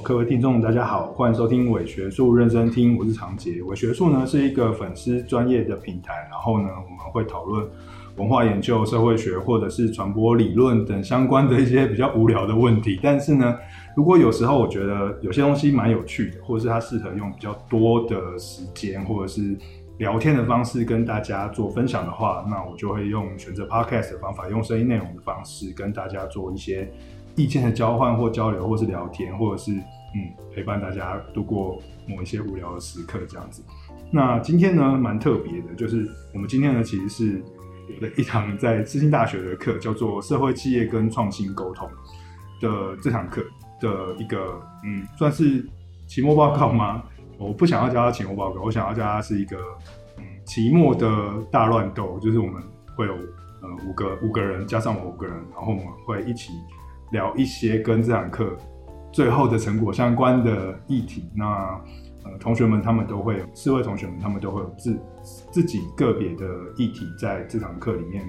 各位听众，大家好，欢迎收听伪学术认真听，我是常杰。伪学术呢是一个粉丝专业的平台，然后呢，我们会讨论文化研究、社会学或者是传播理论等相关的一些比较无聊的问题。但是呢，如果有时候我觉得有些东西蛮有趣的，或者是它适合用比较多的时间，或者是聊天的方式跟大家做分享的话，那我就会用选择 Podcast 的方法，用声音内容的方式跟大家做一些。意见的交换或交流，或是聊天，或者是嗯陪伴大家度过某一些无聊的时刻这样子。那今天呢，蛮特别的，就是我们今天呢，其实是有的一堂在世新大学的课，叫做社会企业跟创新沟通的这堂课的一个嗯，算是期末报告吗？我不想要叫它期末报告，我想要叫它是一个嗯期末的大乱斗，就是我们会有呃五个五个人加上我五个人，然后我们会一起。聊一些跟这堂课最后的成果相关的议题。那呃，同学们他们都会有四位同学们，他们都会有自自己个别的议题，在这堂课里面，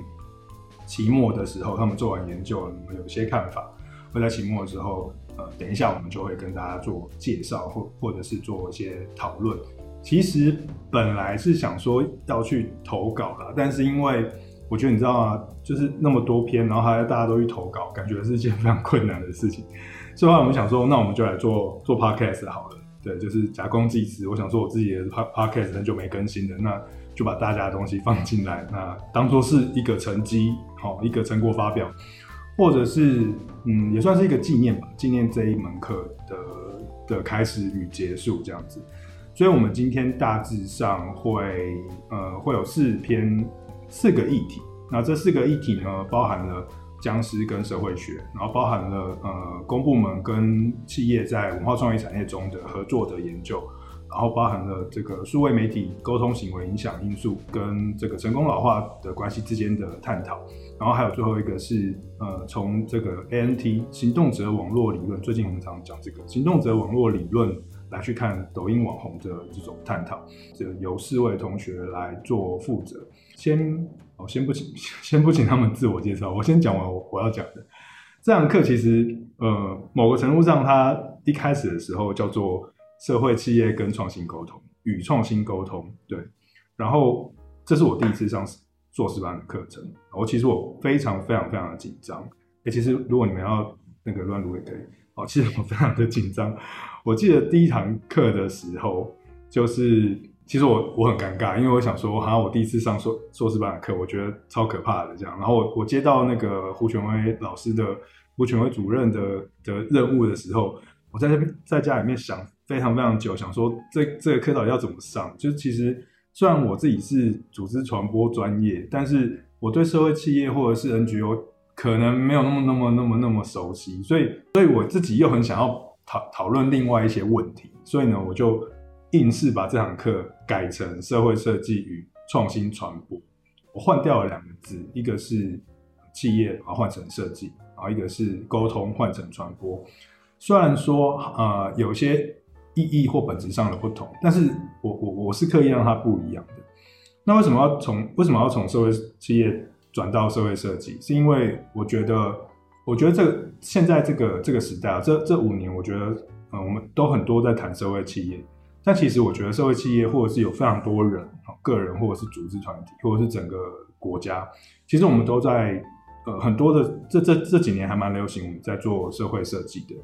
期末的时候，他们做完研究，有些看法，会在期末的时候，呃，等一下我们就会跟大家做介绍，或或者是做一些讨论。其实本来是想说要去投稿的，但是因为我觉得你知道吗？就是那么多篇，然后还要大家都去投稿，感觉是一件非常困难的事情。所以后我们想说，那我们就来做做 podcast 好了。对，就是假公济私。我想说，我自己的 podcast 很久没更新了，那就把大家的东西放进来，那当做是一个成绩，好，一个成果发表，或者是嗯，也算是一个纪念吧，纪念这一门课的的开始与结束这样子。所以我们今天大致上会呃会有四篇。四个议题，那这四个议题呢，包含了僵尸跟社会学，然后包含了呃公部门跟企业在文化创意产业中的合作的研究，然后包含了这个数位媒体沟通行为影响因素跟这个成功老化的关系之间的探讨，然后还有最后一个是呃从这个 ANT 行动者网络理论，最近很常讲这个行动者网络理论来去看抖音网红的这种探讨，这由四位同学来做负责。先，我先不请，先不请他们自我介绍。我先讲完我我要讲的。这堂课其实，呃，某个程度上，它一开始的时候叫做社会企业跟创新沟通与创新沟通，对。然后，这是我第一次上硕士班的课程。我其实我非常非常非常的紧张。哎，其实如果你们要那个乱录也可以。哦，其实我非常的紧张。我记得第一堂课的时候，就是。其实我我很尴尬，因为我想说，好像我第一次上硕硕士班的课，我觉得超可怕的这样。然后我我接到那个胡权威老师的胡权威主任的的任务的时候，我在这边在家里面想非常非常久，想说这这个课到底要怎么上？就是其实虽然我自己是组织传播专业，但是我对社会企业或者是 NGO 可能没有那么那么那么那么熟悉，所以所以我自己又很想要讨讨论另外一些问题，所以呢，我就。硬是把这堂课改成社会设计与创新传播，我换掉了两个字，一个是企业，然后换成设计，然后一个是沟通，换成传播。虽然说呃有些意义或本质上的不同，但是我我我是刻意让它不一样的。那为什么要从为什么要从社会企业转到社会设计？是因为我觉得我觉得这个现在这个这个时代啊，这这五年，我觉得嗯、我们都很多在谈社会企业。但其实我觉得社会企业，或者是有非常多人，个人或者是组织团体，或者是整个国家，其实我们都在呃很多的这这这几年还蛮流行我们在做社会设计的，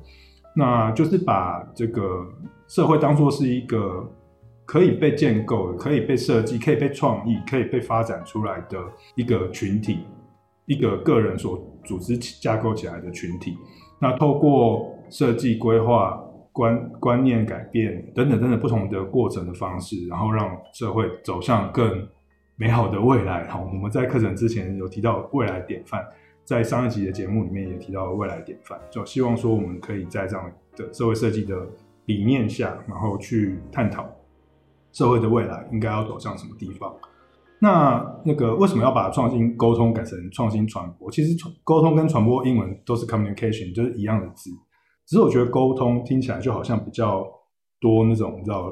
那就是把这个社会当作是一个可以被建构、可以被设计、可以被创意、可以被发展出来的一个群体，一个个人所组织架构起来的群体，那透过设计规划。观观念改变等等等等不同的过程的方式，然后让社会走向更美好的未来。好，我们在课程之前有提到未来典范，在上一集的节目里面也提到未来典范，就希望说我们可以在这样的社会设计的理念下，然后去探讨社会的未来应该要走向什么地方。那那个为什么要把创新沟通改成创新传播？其实沟通跟传播英文都是 communication，就是一样的字。只是我觉得沟通听起来就好像比较多那种，你知道，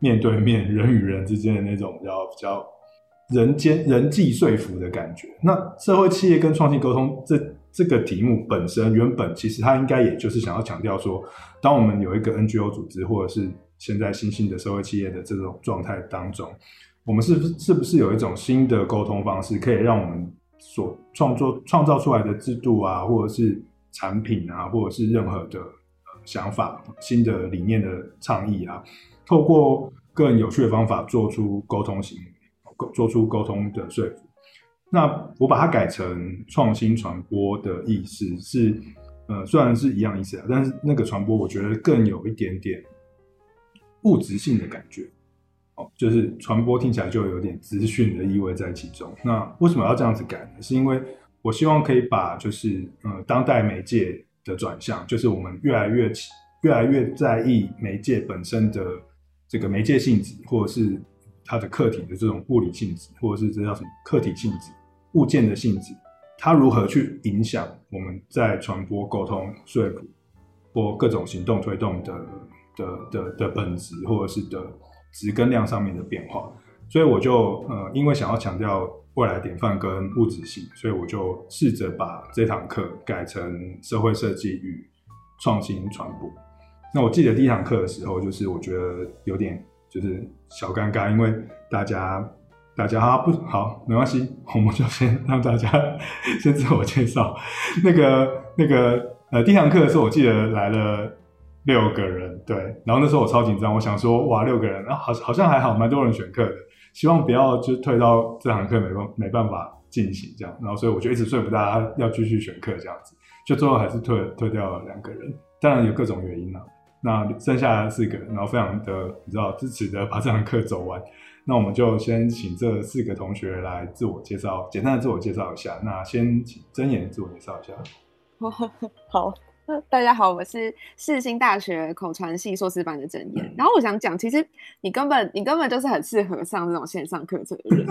面对面人与人之间的那种比较比较人间人际说服的感觉。那社会企业跟创新沟通这这个题目本身原本其实它应该也就是想要强调说，当我们有一个 NGO 组织或者是现在新兴的社会企业的这种状态当中，我们是不是不是有一种新的沟通方式，可以让我们所创作创造出来的制度啊，或者是产品啊，或者是任何的想法、新的理念的倡议啊，透过更有趣的方法做出沟通型，做出沟通的说服。那我把它改成创新传播的意思是，呃，虽然是一样意思啊，但是那个传播我觉得更有一点点物质性的感觉，就是传播听起来就有点资讯的意味在其中。那为什么要这样子改呢？是因为我希望可以把就是呃当代媒介的转向，就是我们越来越越来越在意媒介本身的这个媒介性质，或者是它的客体的这种物理性质，或者是这叫什么客体性质。物件的性质，它如何去影响我们在传播、沟通、说服或各种行动推动的的的的本质，或者是的值跟量上面的变化？所以我就呃，因为想要强调未来典范跟物质性，所以我就试着把这堂课改成社会设计与创新传播。那我记得第一堂课的时候，就是我觉得有点就是小尴尬，因为大家。大家啊，不好，没关系，我们就先让大家 先自我介绍。那个、那个，呃，第一堂课的时候，我记得来了六个人，对。然后那时候我超紧张，我想说，哇，六个人，啊，好，好像还好，蛮多人选课的。希望不要就退到这堂课没办没办法进行这样。然后所以我就一直说服大家要继续选课这样子，就最后还是退退掉了两个人，当然有各种原因啦。那剩下四个，然后非常的你知道支持的把这堂课走完。那我们就先请这四个同学来自我介绍，简单的自我介绍一下。那先请真言自我介绍一下。好，大家好，我是世新大学口传系硕士班的真言。然后我想讲，其实你根本你根本就是很适合上这种线上课程的人，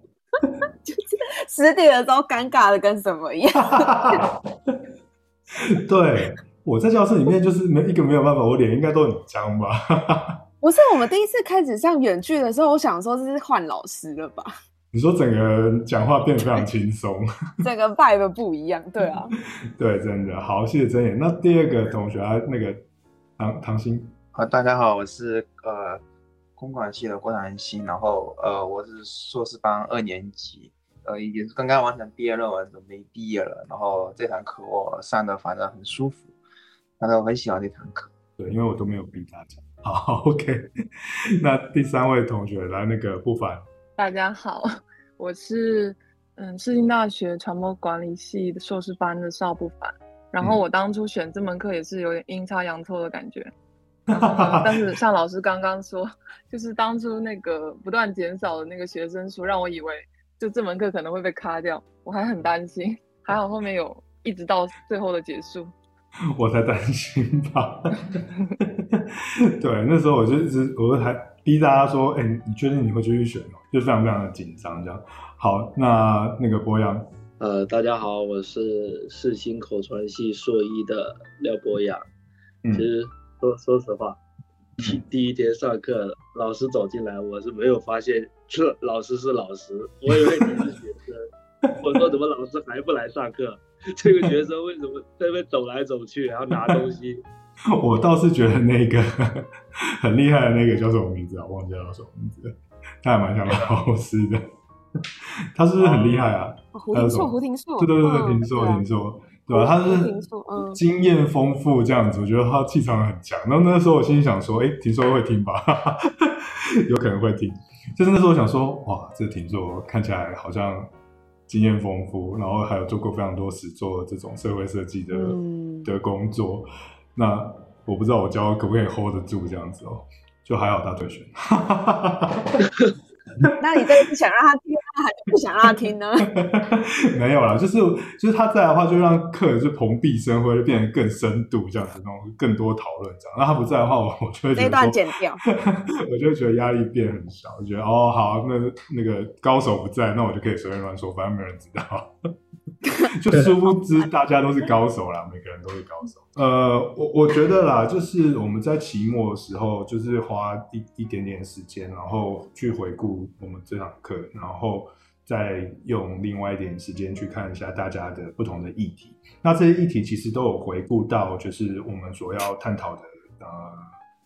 就是实体的时候尴尬的跟什么一样。对，我在教室里面就是没一个没有办法，我脸应该都很僵吧。不是我们第一次开始上远距的时候，我想说这是换老师了吧？你说整个讲话变得非常轻松，整个 vibe 不一样，对啊，对，真的好，谢谢真言。那第二个同学啊，那个唐唐鑫啊，大家好，我是呃公管系的郭唐鑫，然后呃我是硕士班二年级，呃也是刚刚完成毕业论文，准备毕业了。然后这堂课我上的反正很舒服，反正我很喜欢这堂课。对，因为我都没有逼大家。好，OK。那第三位同学来，那个不凡。大家好，我是嗯，世新大学传播管理系的硕士班的邵不凡。然后我当初选这门课也是有点阴差阳错的感觉。然后但是像老师刚刚说，就是当初那个不断减少的那个学生数，让我以为就这门课可能会被卡掉，我还很担心。还好后面有一直到最后的结束。我才担心吧，对，那时候我就一直，我都还逼大家说，哎、欸，你确定你会继续选吗？就非常非常的紧张，这样。好，那那个博洋，呃，大家好，我是世新口传系硕一的廖博洋。嗯、其实说说实话，第第一天上课，老师走进来，我是没有发现这老师是老师，我以为你是学生。我说怎么老师还不来上课？这个学生为什么在那边走来走去，然后拿东西？我倒是觉得那个 很厉害的那个叫什么名字啊？忘记叫什么名字了。他还蛮像老师的。他是不是很厉害啊？胡廷硕，胡廷硕。对对对对，廷硕，廷硕，对吧？他是经验丰富这样子，我觉得他气场很强。然后那时候我心里想说，哎，廷硕会听吧？有可能会听。就是那时候我想说，哇，这廷硕看起来好像。经验丰富，然后还有做过非常多实作的这种社会设计的、嗯、的工作。那我不知道我教可不可以 hold 得住这样子哦，就还好他退选。那你这个是想让他听，还是不想让他听呢？没有啦，就是就是他在的话，就让客人就蓬荜生辉，变得更深度这样子，那种更多讨论这样。那他不在的话，我我就会觉得这段剪掉，我就会觉得压力变很小，我觉得哦好，那那个高手不在，那我就可以随便乱说，反正没人知道。就殊不知大家都是高手啦，每个人都是高手。呃，我我觉得啦，就是我们在期末的时候，就是花一一点点时间，然后去回顾我们这堂课，然后再用另外一点时间去看一下大家的不同的议题。那这些议题其实都有回顾到，就是我们所要探讨的呃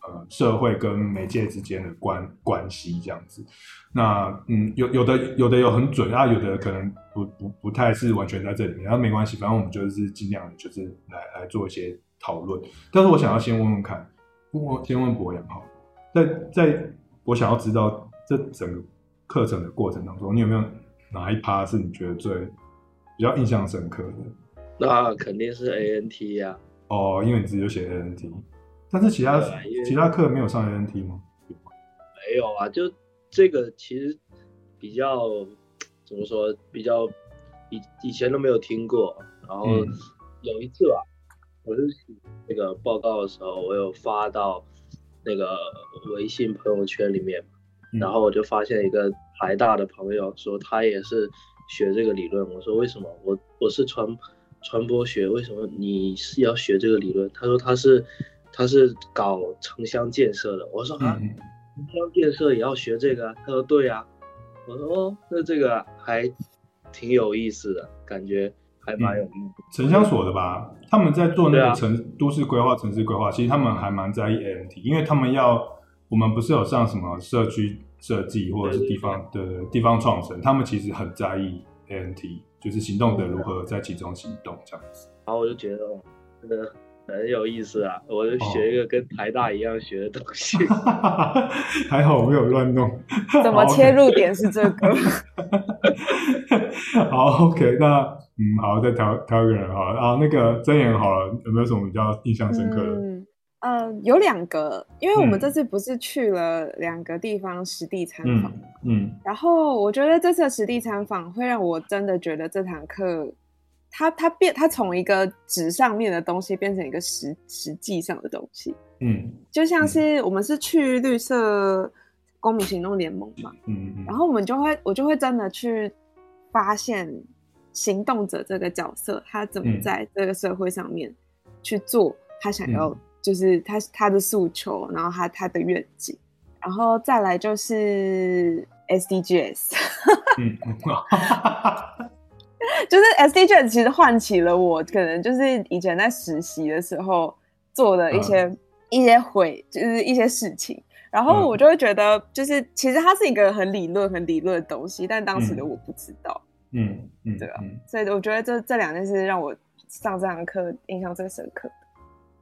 呃社会跟媒介之间的关关系这样子。那嗯，有有的有的有很准啊，有的可能不不不太是完全在这里面，然后没关系，反正我们就是尽量就是来来做一些讨论。但是我想要先问问看，我先问博洋哈，在在我想要知道这整个课程的过程当中，你有没有？哪一趴是你觉得最比较印象深刻的？那肯定是 ANT 呀、啊。哦，因为你自己就写 ANT，但是其他其他课没有上 ANT 吗？没有啊，就这个其实比较怎么说，比较以以前都没有听过。然后有一次吧，我是写那个报告的时候，我有发到那个微信朋友圈里面，然后我就发现一个。台大的朋友说他也是学这个理论，我说为什么？我我是传传播学，为什么你是要学这个理论？他说他是他是搞城乡建设的，我说啊，城乡建设也要学这个？他说对啊，我说哦，那这个还挺有意思的，感觉还蛮有意思。城乡所的吧，他们在做那个城都市规划、城市规划，其实他们还蛮在意 ANT，因为他们要我们不是有上什么社区。设计或者是地方的地方创生，他们其实很在意 ANT，就是行动的如何在其中行动这样子。然后我就觉得哦，真的很有意思啊！我就学一个跟台大一样学的东西，哦、还好我没有乱弄。怎么切入点是这个？好，OK，那嗯，好，再挑挑一个人好了啊，那个真言好了，有没有什么比较印象深刻的？嗯呃，有两个，因为我们这次不是去了两个地方实地参访，嗯，嗯，然后我觉得这次的实地参访会让我真的觉得这堂课，它它变，它从一个纸上面的东西变成一个实实际上的东西，嗯，就像是我们是去绿色公民行动联盟嘛，嗯，嗯，然后我们就会，我就会真的去发现行动者这个角色，他怎么在这个社会上面去做他想要。就是他他的诉求，然后他他的愿景，然后再来就是 SDGs，嗯，就是 SDGs 其实唤起了我可能就是以前在实习的时候做的一些、嗯、一些回，就是一些事情，然后我就会觉得，就是其实它是一个很理论很理论的东西，但当时的我不知道，嗯嗯，对啊，所以我觉得这这两件事让我上这堂课印象最深刻。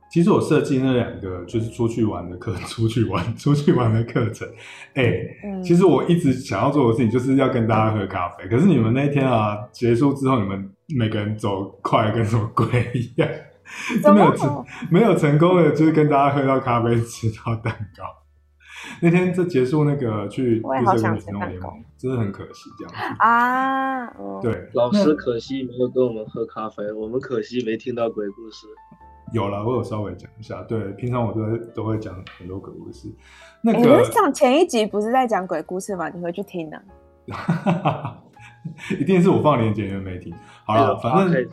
其实我设计那两个就是出去玩的课，出去玩、出去玩的课程。哎、欸嗯，其实我一直想要做的事情就是要跟大家喝咖啡。可是你们那天啊结束之后，你们每个人走快跟什么鬼一样，都没有成没有成功的，就是跟大家喝到咖啡、吃到蛋糕。那天就结束那个去绿色公民行动联盟，真的很可惜这样子啊。对，老师可惜没有跟我们喝咖啡，我们可惜没听到鬼故事。有了，我有稍微讲一下。对，平常我都会都会讲很多鬼故事。那个上前一集不是在讲鬼故事吗？你会去听呢、啊？一定是我放链接，因为没听。好了，反正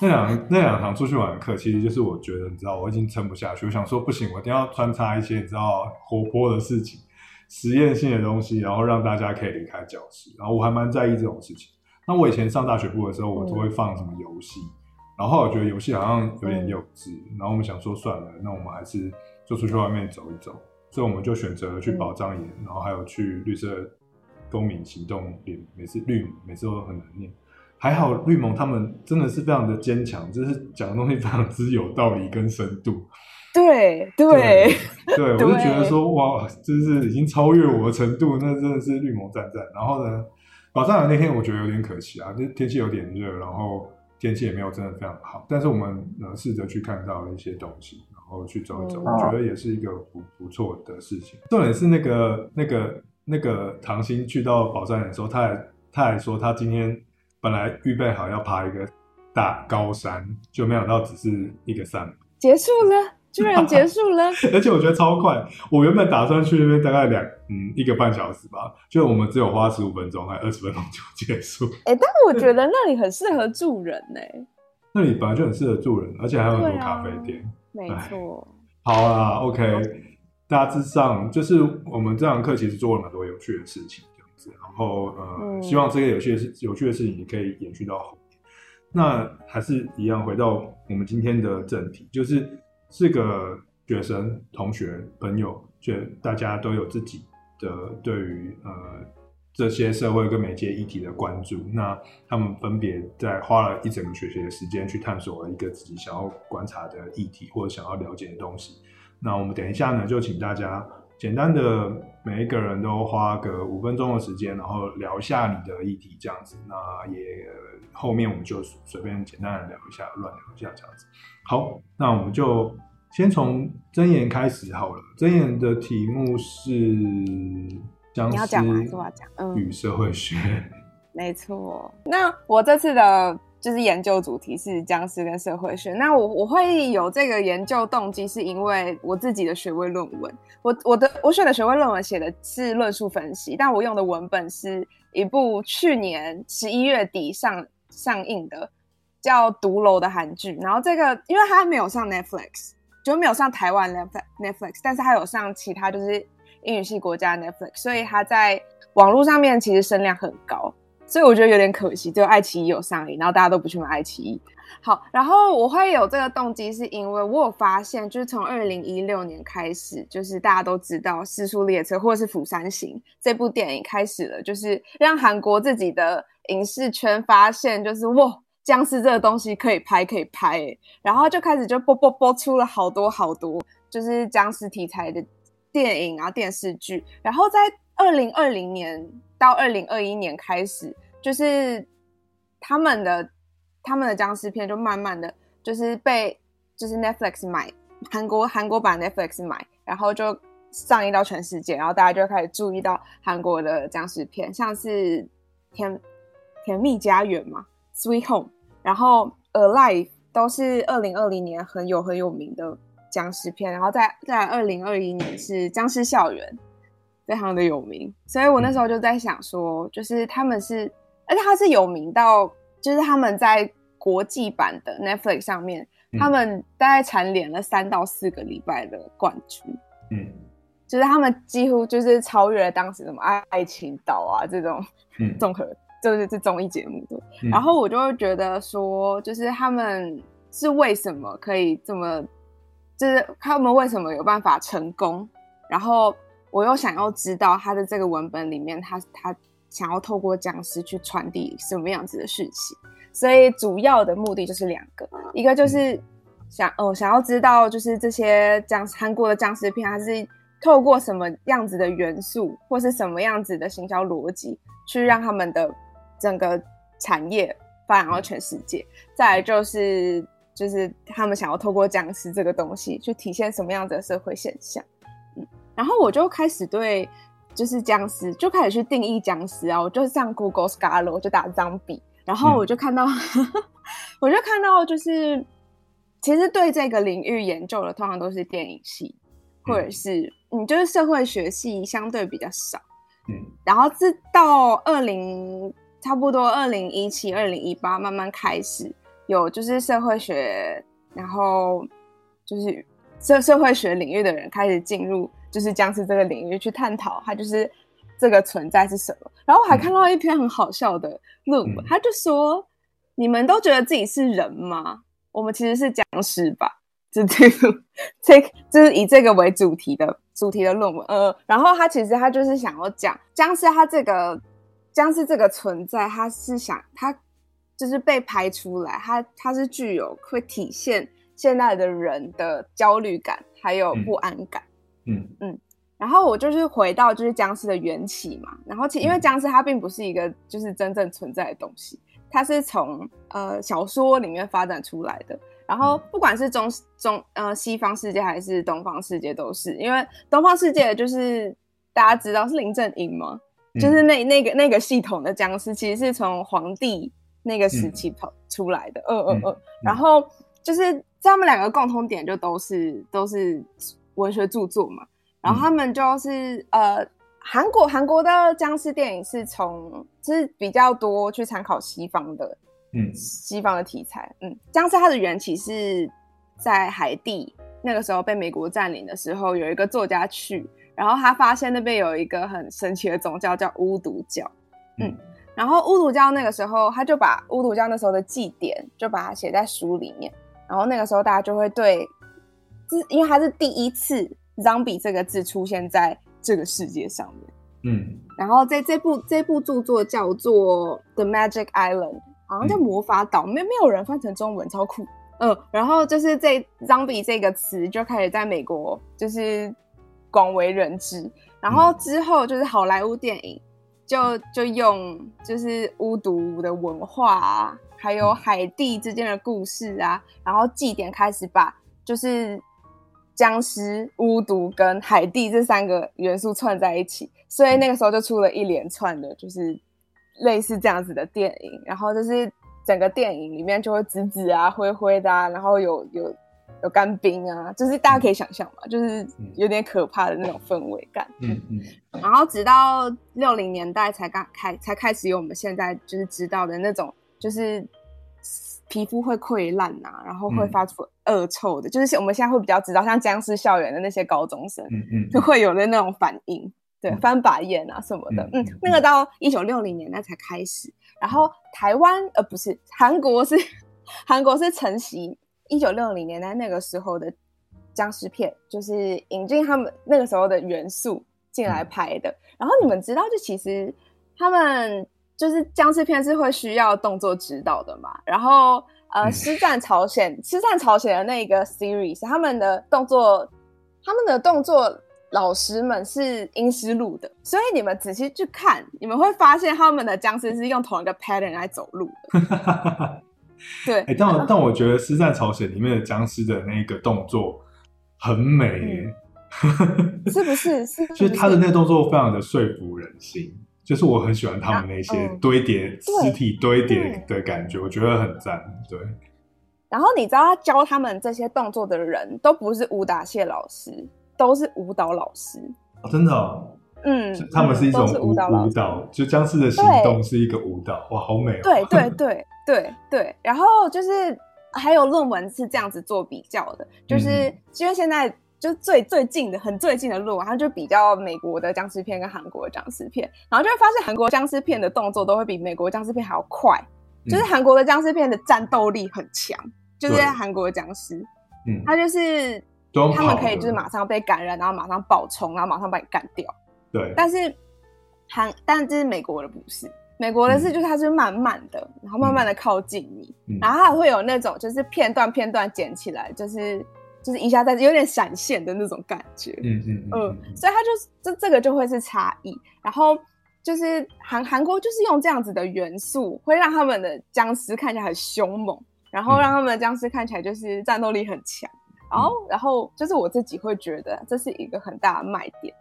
那两那两堂出去玩的课，其实就是我觉得，你知道，我已经撑不下去。我想说，不行，我一定要穿插一些你知道活泼的事情、实验性的东西，然后让大家可以离开教室。然后我还蛮在意这种事情。那我以前上大学部的时候，我都会放什么游戏。嗯然后我觉得游戏好像有点幼稚，嗯，然后我们想说算了，那我们还是就出去外面走一走，所以我们就选择了去宝藏岩，嗯，然后还有去绿色公民行动联，每次绿每次都很难念，还好绿盟他们真的是非常的坚强，就是讲的东西非常之有道理跟深度。对对对，对，我就觉得说哇，就是已经超越我的程度，那真的是绿盟赞赞。然后呢，宝藏岩那天我觉得有点可惜啊，就天气有点热，然后。天气也没有真的非常好，但是我们呃试着去看到一些东西，然后去走一走，我觉得也是一个不不错的事情。重点是那个那个那个唐鑫去到宝藏岩的时候，他还他还说他今天本来预备好要爬一个大高山，就没想到只是一个山，结束了。居然结束了，而且我觉得超快。我原本打算去那边大概两嗯一个半小时吧，就我们只有花十五分钟还二十分钟就结束。哎、欸，但我觉得那里很适合住人呢、欸。那里本来就很适合住人，而且还有很多咖啡店。啊、没错。好啊，OK。大致上就是我们这堂课其实做了蛮多有趣的事情，这样子，然后呃，希望这个有趣的事有趣的事情也可以延续到后面。那还是一样，回到我们今天的正题，就是四个学生、同学、朋友，就大家都有自己的对于呃这些社会跟媒介议题的关注。那他们分别在花了一整个学期的时间去探索了一个自己想要观察的议题或者想要了解的东西。那我们等一下呢，就请大家。简单的，每一个人都花个五分钟的时间，然后聊一下你的议题，这样子。那也后面我们就随便简单的聊一下，乱聊一下这样子。好，那我们就先从真言开始好了。真言的题目是僵尸与社会学，嗯、没错。那我这次的。就是研究主题是僵尸跟社会学。那我我会有这个研究动机，是因为我自己的学位论文。我我的我选的学位论文写的是论述分析，但我用的文本是一部去年十一月底上上映的叫《毒楼》的韩剧。然后这个因为它没有上 Netflix，就没有上台湾 Netflix，但是它有上其他就是英语系国家 Netflix，所以它在网络上面其实声量很高。所以我觉得有点可惜，只有爱奇艺有上映，然后大家都不去买爱奇艺。好，然后我会有这个动机，是因为我有发现，就是从二零一六年开始，就是大家都知道《四速列车》或者是《釜山行》这部电影开始了，就是让韩国自己的影视圈发现，就是哇，僵尸这个东西可以拍，可以拍，然后就开始就播播播出了好多好多，就是僵尸题材的电影啊、电视剧，然后在二零二零年。到二零二一年开始，就是他们的他们的僵尸片就慢慢的就是被就是 Netflix 买韩国韩国版 Netflix 买，然后就上映到全世界，然后大家就开始注意到韩国的僵尸片，像是甜甜蜜家园嘛，Sweet Home，然后 Alive 都是二零二零年很有很有名的僵尸片，然后在在二零二一年是僵尸校园。非常的有名，所以我那时候就在想说，就是他们是，而且他是有名到，就是他们在国际版的 Netflix 上面，嗯、他们大概蝉联了三到四个礼拜的冠军，嗯，就是他们几乎就是超越了当时什么爱爱情岛啊这种 综合，就是这综艺节目的，嗯、然后我就会觉得说，就是他们是为什么可以这么，就是他们为什么有办法成功，然后。我又想要知道他的这个文本里面他，他他想要透过僵尸去传递什么样子的事情，所以主要的目的就是两个，一个就是想哦想要知道就是这些僵韩国的僵尸片，它是透过什么样子的元素或是什么样子的行销逻辑，去让他们的整个产业发展到全世界。再来就是就是他们想要透过僵尸这个东西去体现什么样子的社会现象。然后我就开始对，就是僵尸，就开始去定义僵尸啊。我就上 Google Scholar，我就打 Zombie，然后 我就看到，嗯、我就看到，就是其实对这个领域研究的，通常都是电影系，或者是你就是社会学系相对比较少。嗯，然后是到二零差不多二零一七、二零一八慢慢开始有就是社会学，然后就是社社会学领域的人开始进入。就是僵尸这个领域去探讨它，就是这个存在是什么。然后我还看到一篇很好笑的论文，嗯、他就说：“你们都觉得自己是人吗？我们其实是僵尸吧？”就这个，这就是以这个为主题的主题的论文。呃，然后他其实他就是想要讲僵尸，他这个僵尸这个存在，他是想他就是被拍出来，它它是具有会体现现在的人的焦虑感还有不安感。嗯嗯。嗯，然后我就是回到就是僵尸的缘起嘛，然后其因为僵尸它并不是一个就是真正存在的东西，它是从呃小说里面发展出来的。然后不管是中中呃西方世界还是东方世界都是，因为东方世界就是大家知道是林正英嘛，就是那那个那个系统的僵尸其实是从皇帝那个时期跑出来的，嗯嗯嗯，然后就是他们两个共通点就都是都是。文学著作嘛，然后他们就是、嗯、呃，韩国韩国的僵尸电影是从就是比较多去参考西方的，嗯，西方的题材，嗯，僵尸它的缘起是在海地那个时候被美国占领的时候，有一个作家去，然后他发现那边有一个很神奇的宗教叫巫毒教，嗯，然后巫毒教那个时候他就把巫毒教那时候的祭典就把它写在书里面，然后那个时候大家就会对，是因为它是第一次 “zombie” 这个字出现在这个世界上面，嗯，然后在这部这部著作叫做《The Magic Island》，好像叫魔法岛，没、嗯、没有人翻成中文，超酷。嗯，然后就是这 “zombie” 这个词就开始在美国就是广为人知，然后之后就是好莱坞电影就就用就是巫毒的文化啊，还有海地之间的故事啊，然后祭典开始把就是僵尸、巫毒跟海地这三个元素串在一起，所以那个时候就出了一连串的就是类似这样子的电影，然后就是。整个电影里面就会紫紫啊、灰灰的啊，然后有有有干冰啊，就是大家可以想象嘛，就是有点可怕的那种氛围感。嗯嗯。然后直到六零年代才刚开才开始有我们现在就是知道的那种，就是皮肤会溃烂啊，然后会发出恶臭的，嗯、就是我们现在会比较知道，像僵尸校园的那些高中生，嗯嗯，就会有的那种反应，对，翻白眼啊什么的，嗯，嗯，那个到一九六零年代才开始。然后台湾呃不是韩国是韩国是承袭一九六零年代那个时候的僵尸片，就是引进他们那个时候的元素进来拍的。然后你们知道，就其实他们就是僵尸片是会需要动作指导的嘛。然后呃，师战朝鲜，师战朝鲜的那个 series，他们的动作，他们的动作。老师们是阴师路的，所以你们仔细去看，你们会发现他们的僵尸是用同一个 pattern 来走路的。对，欸、但我但我觉得《师战朝鲜》里面的僵尸的那个动作很美，嗯、是不是？是，就是他的那个动作非常的说服人心，就是我很喜欢他们那些堆叠尸体堆叠的感觉，我觉得很赞。对。然后你知道，他教他们这些动作的人都不是武打谢老师。都是舞蹈老师哦，真的哦，嗯，他们是一种舞蹈，舞蹈就僵尸的行动是一个舞蹈，哇，好美哦！对 对对对对，然后就是还有论文是这样子做比较的，就是因为现在就最最近的很最近的论文，它就比较美国的僵尸片跟韩国的僵尸片，然后就会发现韩国僵尸片的动作都会比美国僵尸片还要快，就是韩国的僵尸片的战斗力很强，就是韩国的僵尸，嗯，它就是。他们可以就是马上被感染，然后马上爆冲，然后马上把你干掉。对，但是韩，但是这是美国的不是，美国的是就是它是慢慢的，嗯、然后慢慢的靠近你，嗯、然后它会有那种就是片段片段剪起来，就是就是一下在有点闪现的那种感觉。嗯嗯嗯，嗯，所以它就这这个就会是差异。然后就是韩韩国就是用这样子的元素，会让他们的僵尸看起来很凶猛，然后让他们的僵尸看起来就是战斗力很强。然后，然后就是我自己会觉得这是一个很大的卖点，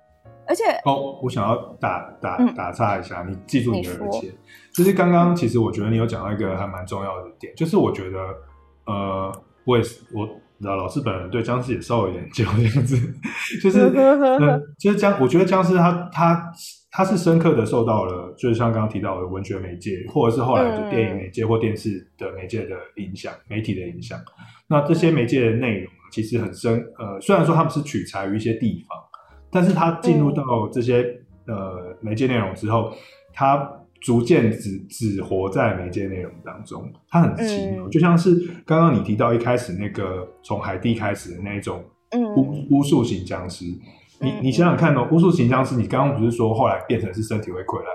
而且哦，我想要打打打岔一下，嗯、你记住你的而且，就是刚刚其实我觉得你有讲到一个还蛮重要的点，就是我觉得呃，我也是我老老师本人对僵尸也稍微研究这样子，就是 嗯，就是僵，我觉得僵尸它它它是深刻的受到了，就是像刚刚提到的文学媒介，或者是后来的电影媒介或电视的媒介的影响，媒体的影响，那这些媒介的内容。其实很深，呃，虽然说他们是取材于一些地方，但是他进入到这些、嗯、呃媒介内容之后，他逐渐只只活在媒介内容当中，它很奇妙，嗯、就像是刚刚你提到一开始那个从海地开始的那种巫、嗯、巫术型僵尸，你你想想看哦，巫术型僵尸，你刚刚不是说后来变成是身体会溃烂，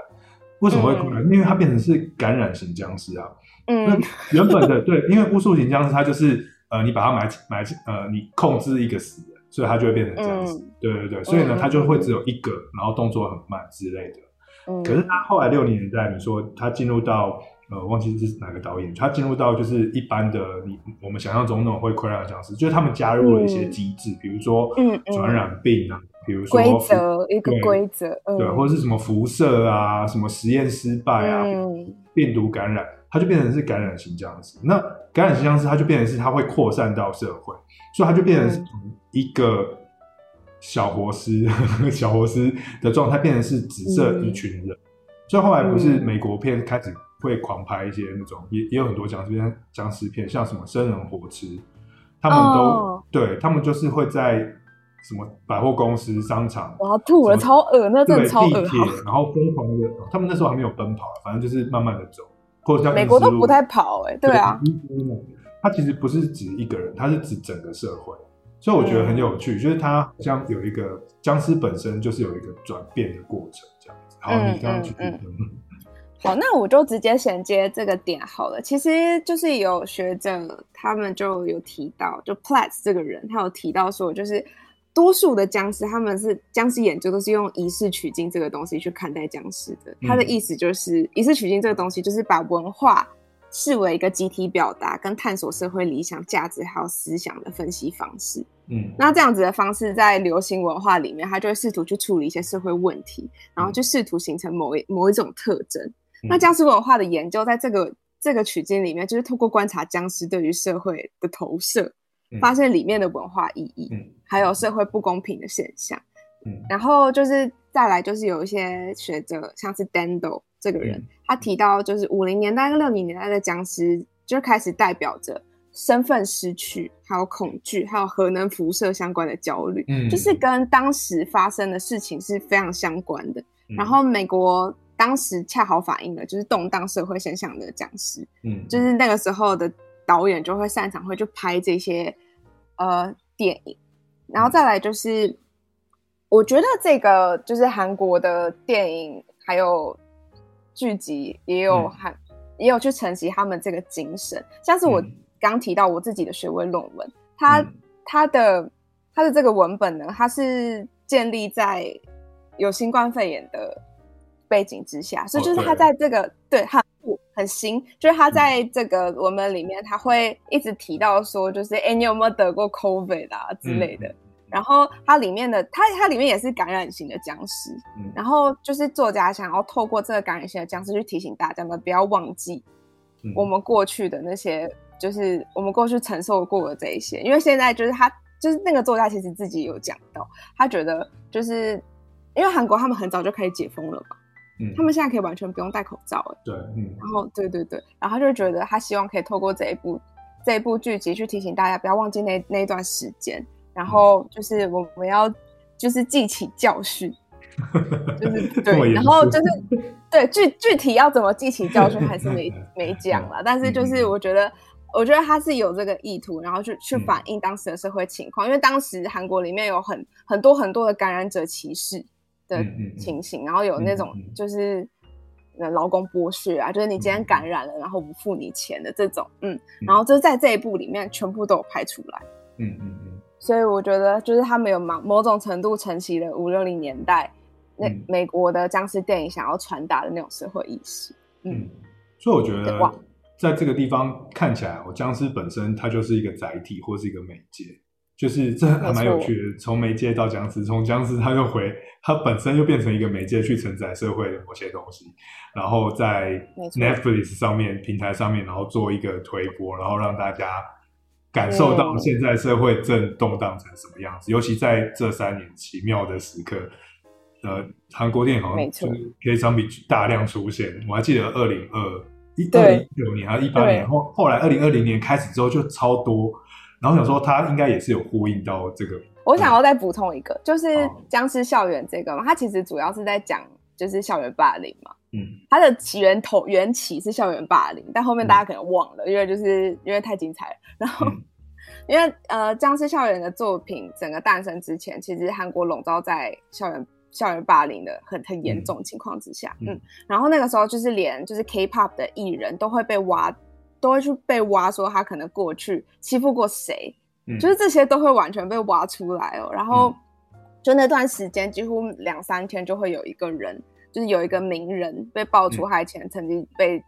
为什么会溃烂？嗯、因为它变成是感染型僵尸啊，嗯，那原本的对，因为巫术型僵尸它就是。呃，你把它埋埋呃，你控制一个死人，所以它就会变成这样子。嗯、对对对，所以呢，它就会只有一个，然后动作很慢之类的。嗯、可是他后来六零年代，你说他进入到呃，忘记是哪个导演，他进入到就是一般的你我们想象中那种会溃烂的僵尸，就是他们加入了一些机制，嗯、比如说传染病啊，嗯、比如说规则一个规则，对，或者是什么辐射啊，什么实验失败啊，嗯、病毒感染。它就变成是感染型僵尸，那感染型僵尸它就变成是它会扩散到社会，所以它就变成一个小活尸、嗯、小活尸的状态变成是紫色一群人。嗯、所以后来不是美国片开始会狂拍一些那种，也也有很多僵尸片、僵尸片，像什么生人活吃，他们都、哦、对他们就是会在什么百货公司、商场，我要吐了，超恶，那真的超恶。地铁，然后疯狂的，他们那时候还没有奔跑，反正就是慢慢的走，或者像美国都不太跑，哎，对啊。他其实不是指一个人，他是指整个社会，所以我觉得很有趣，就是它好像有一个僵尸本身就是有一个转变的过程这样子。好，你刚刚去嗯。好，那我就直接衔接这个点好了。其实就是有学者他们就有提到，就 Platts 这个人，他有提到说，就是多数的僵尸，他们是僵尸研究都是用仪式取经这个东西去看待僵尸的。他的意思就是，仪式取经这个东西就是把文化视为一个集体表达跟探索社会理想、价值还有思想的分析方式。嗯，那这样子的方式在流行文化里面，它就会试图去处理一些社会问题，然后就试图形成某一某一种特征。那僵尸文化的研究，在这个这个取经里面，就是透过观察僵尸对于社会的投射，发现里面的文化意义，还有社会不公平的现象。嗯然后就是再来就是有一些学者，像是 Dando 这个人，他提到就是五零年代跟六零年代的僵尸，就开始代表着身份失去，还有恐惧，还有核能辐射相关的焦虑，嗯就是跟当时发生的事情是非常相关的。然后美国。当时恰好反映了就是动荡社会现象的僵尸，嗯，就是那个时候的导演就会擅长会去拍这些呃电影，然后再来就是我觉得这个就是韩国的电影还有剧集也有很、嗯、也有去承袭他们这个精神，像是我刚提到我自己的学位论文，它它的它的这个文本呢，它是建立在有新冠肺炎的。背景之下，所以就是他在这个、oh, 对，对很很新，就是他在这个文本里面，他会一直提到说，就是哎，你有没有得过 COVID 啊之类的。嗯、然后它里面的，它它里面也是感染型的僵尸。嗯、然后就是作家想要透过这个感染型的僵尸去提醒大家们不要忘记我们过去的那些，嗯、就是我们过去承受过的这一些。因为现在就是他，就是那个作家其实自己有讲到，他觉得就是因为韩国他们很早就可以解封了嘛。他们现在可以完全不用戴口罩了。对，嗯，然后对对对，然后他就觉得他希望可以透过这一部这一部剧集去提醒大家不要忘记那那一段时间，然后就是我们要就是记起教训，就是 对，然后就是 对具具体要怎么记起教训还是没 没讲了，但是就是我觉得我觉得他是有这个意图，然后去去反映当时的社会情况，因为当时韩国里面有很很多很多的感染者歧视。的情形，然后有那种就是劳工剥削啊，就是你今天感染了，然后不付你钱的这种，嗯，然后就是在这一部里面全部都有拍出来，嗯嗯嗯，所以我觉得就是他们有某某种程度承袭了五六零年代那美国的僵尸电影想要传达的那种社会意识，嗯，所以我觉得在这个地方看起来，我僵尸本身它就是一个载体或是一个媒介。就是这还蛮有趣的，从媒介到僵尸，从僵尸它又回，它本身又变成一个媒介去承载社会的某些东西，然后在 Netflix 上面平台上面，然后做一个推播，然后让大家感受到现在社会正动荡成什么样子。尤其在这三年奇妙的时刻，呃，韩国电影好像就是可以相比大量出现。我还记得二零二一二零一九年还是一八年，后后来二零二零年开始之后就超多。然后想说，他应该也是有呼应到这个。我想要再补充一个，就是《僵尸校园》这个嘛，它其实主要是在讲就是校园霸凌嘛。嗯。它的起源头缘起是校园霸凌，但后面大家可能忘了，因为就是因为太精彩了。然后，因为呃，《僵尸校园》的作品整个诞生之前，其实韩国笼罩在校园校园霸凌的很很严重情况之下。嗯。然后那个时候，就是连就是 K-pop 的艺人都会被挖。都会去被挖，说他可能过去欺负过谁，嗯、就是这些都会完全被挖出来哦。然后就那段时间，几乎两三天就会有一个人，就是有一个名人被爆出他以前曾经被，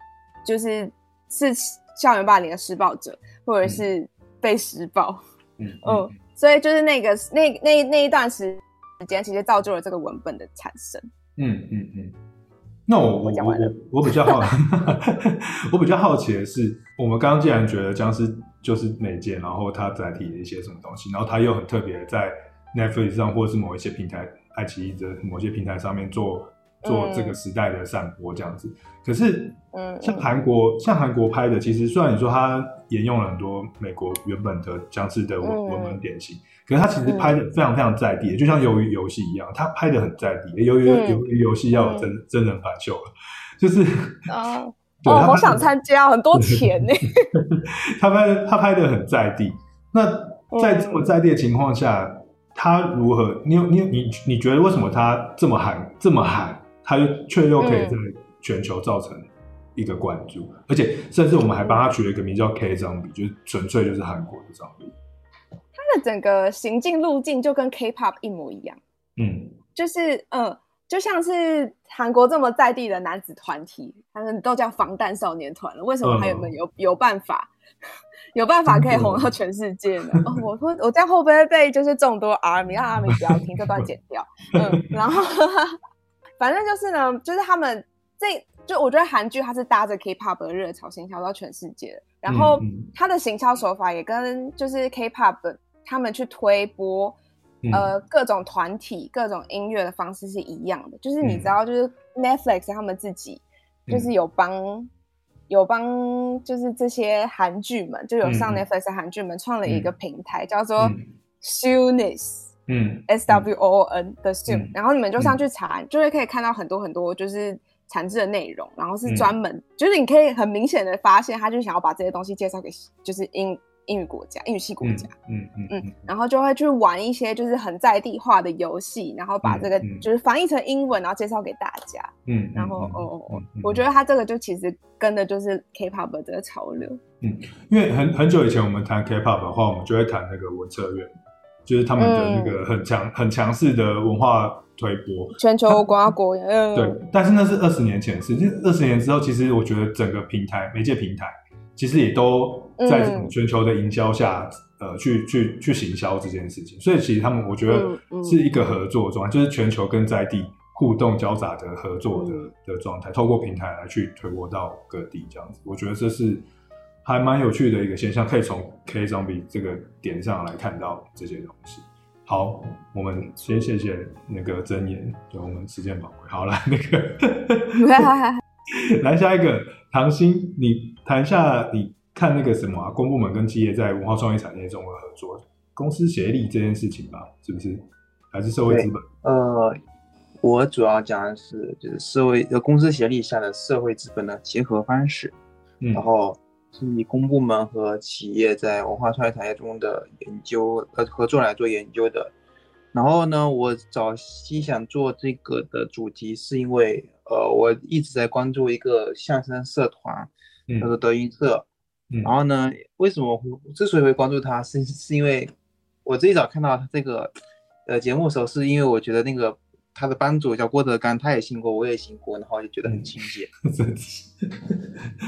就是是校园霸凌的施暴者，或者是被施暴。嗯，嗯，嗯，所以就是那个那那那一段时间，其实造就了这个文本的产生。嗯嗯嗯。那我我我我比较好，我比较好奇的是，我们刚刚既然觉得僵尸就是媒介，然后它载体的一些什么东西，然后它又很特别，在 Netflix 上或是某一些平台，爱奇艺的某些平台上面做做这个时代的散播这样子。可是，嗯，像韩国，像韩国拍的，其实虽然你说他沿用了很多美国原本的僵尸的文文本典型，可是他其实拍的非常非常在地，就像鱿鱼游戏一样，他拍的很在地。鱿鱼鱿鱼游戏要有真真人版秀了，就是 啊，哦，好想参加，很多钱呢。他拍他拍的很在地，那在这么在地的情况下。他如何？你有你有你你觉得为什么他这么喊这么喊，他却又可以在全球造成一个关注，嗯、而且甚至我们还帮他取了一个名叫 K Zombie，就是纯粹就是韩国的 Zombie。他的整个行进路径就跟 K-pop 一模一样，嗯，就是嗯，就像是韩国这么在地的男子团体，他们都叫防弹少年团了，为什么还有没有有、嗯、有办法？有办法可以红到全世界呢？哦，我说我这样会不会被就是众多 ARMY 让 ARMY 不要听这段剪掉？嗯，然后反正就是呢，就是他们这就我觉得韩剧它是搭着 K-pop 的热潮行销到全世界，然后它的行销手法也跟就是 K-pop 他们去推播呃各种团体各种音乐的方式是一样的，就是你知道，就是 Netflix 他们自己就是有帮。有帮就是这些韩剧们，就有上 Netflix 韩剧们创了一个平台，嗯、叫做 Soonies，嗯，S W O O N 的 Soon，嗯、然后你们就上去查，嗯、就会可以看到很多很多就是产制的内容，然后是专门，嗯、就是你可以很明显的发现，他就想要把这些东西介绍给就是英。英语国家，英语系国家，嗯嗯嗯，然后就会去玩一些就是很在地化的游戏，然后把这个就是翻译成英文，然后介绍给大家，嗯，然后哦哦哦，我觉得他这个就其实跟的就是 K-pop 的这个潮流，嗯，因为很很久以前我们谈 K-pop 的话，我们就会谈那个文策院，就是他们的那个很强很强势的文化推波，全球瓜国，嗯，对，但是那是二十年前的事，二十年之后，其实我觉得整个平台媒介平台。其实也都在全球的营销下，嗯、呃，去去去行销这件事情。所以其实他们，我觉得是一个合作状态，就是全球跟在地互动交杂的合作的、嗯、的状态，透过平台来去推播到各地这样子。我觉得这是还蛮有趣的一个现象，可以从 K Zombie 这个点上来看到这些东西。好，我们先谢谢那个真言，对我们时间宝贵。好了，那个。来下一个唐鑫，你谈一下你看那个什么啊，公部门跟企业在文化创意产业中的合作，公司协力这件事情吧，是不是？还是社会资本？呃，我主要讲的是就是社会呃公司协力下的社会资本的结合方式，嗯、然后是以公部门和企业在文化创意产业中的研究呃合作来做研究的。然后呢，我早期想做这个的主题是因为。呃，我一直在关注一个相声社团，叫做德云社。嗯、然后呢，为什么会之所以会关注他，是是因为我最早看到他这个呃节目的时候，是因为我觉得那个他的班主叫郭德纲，他也姓郭，我也姓郭，然后就觉得很亲切。嗯、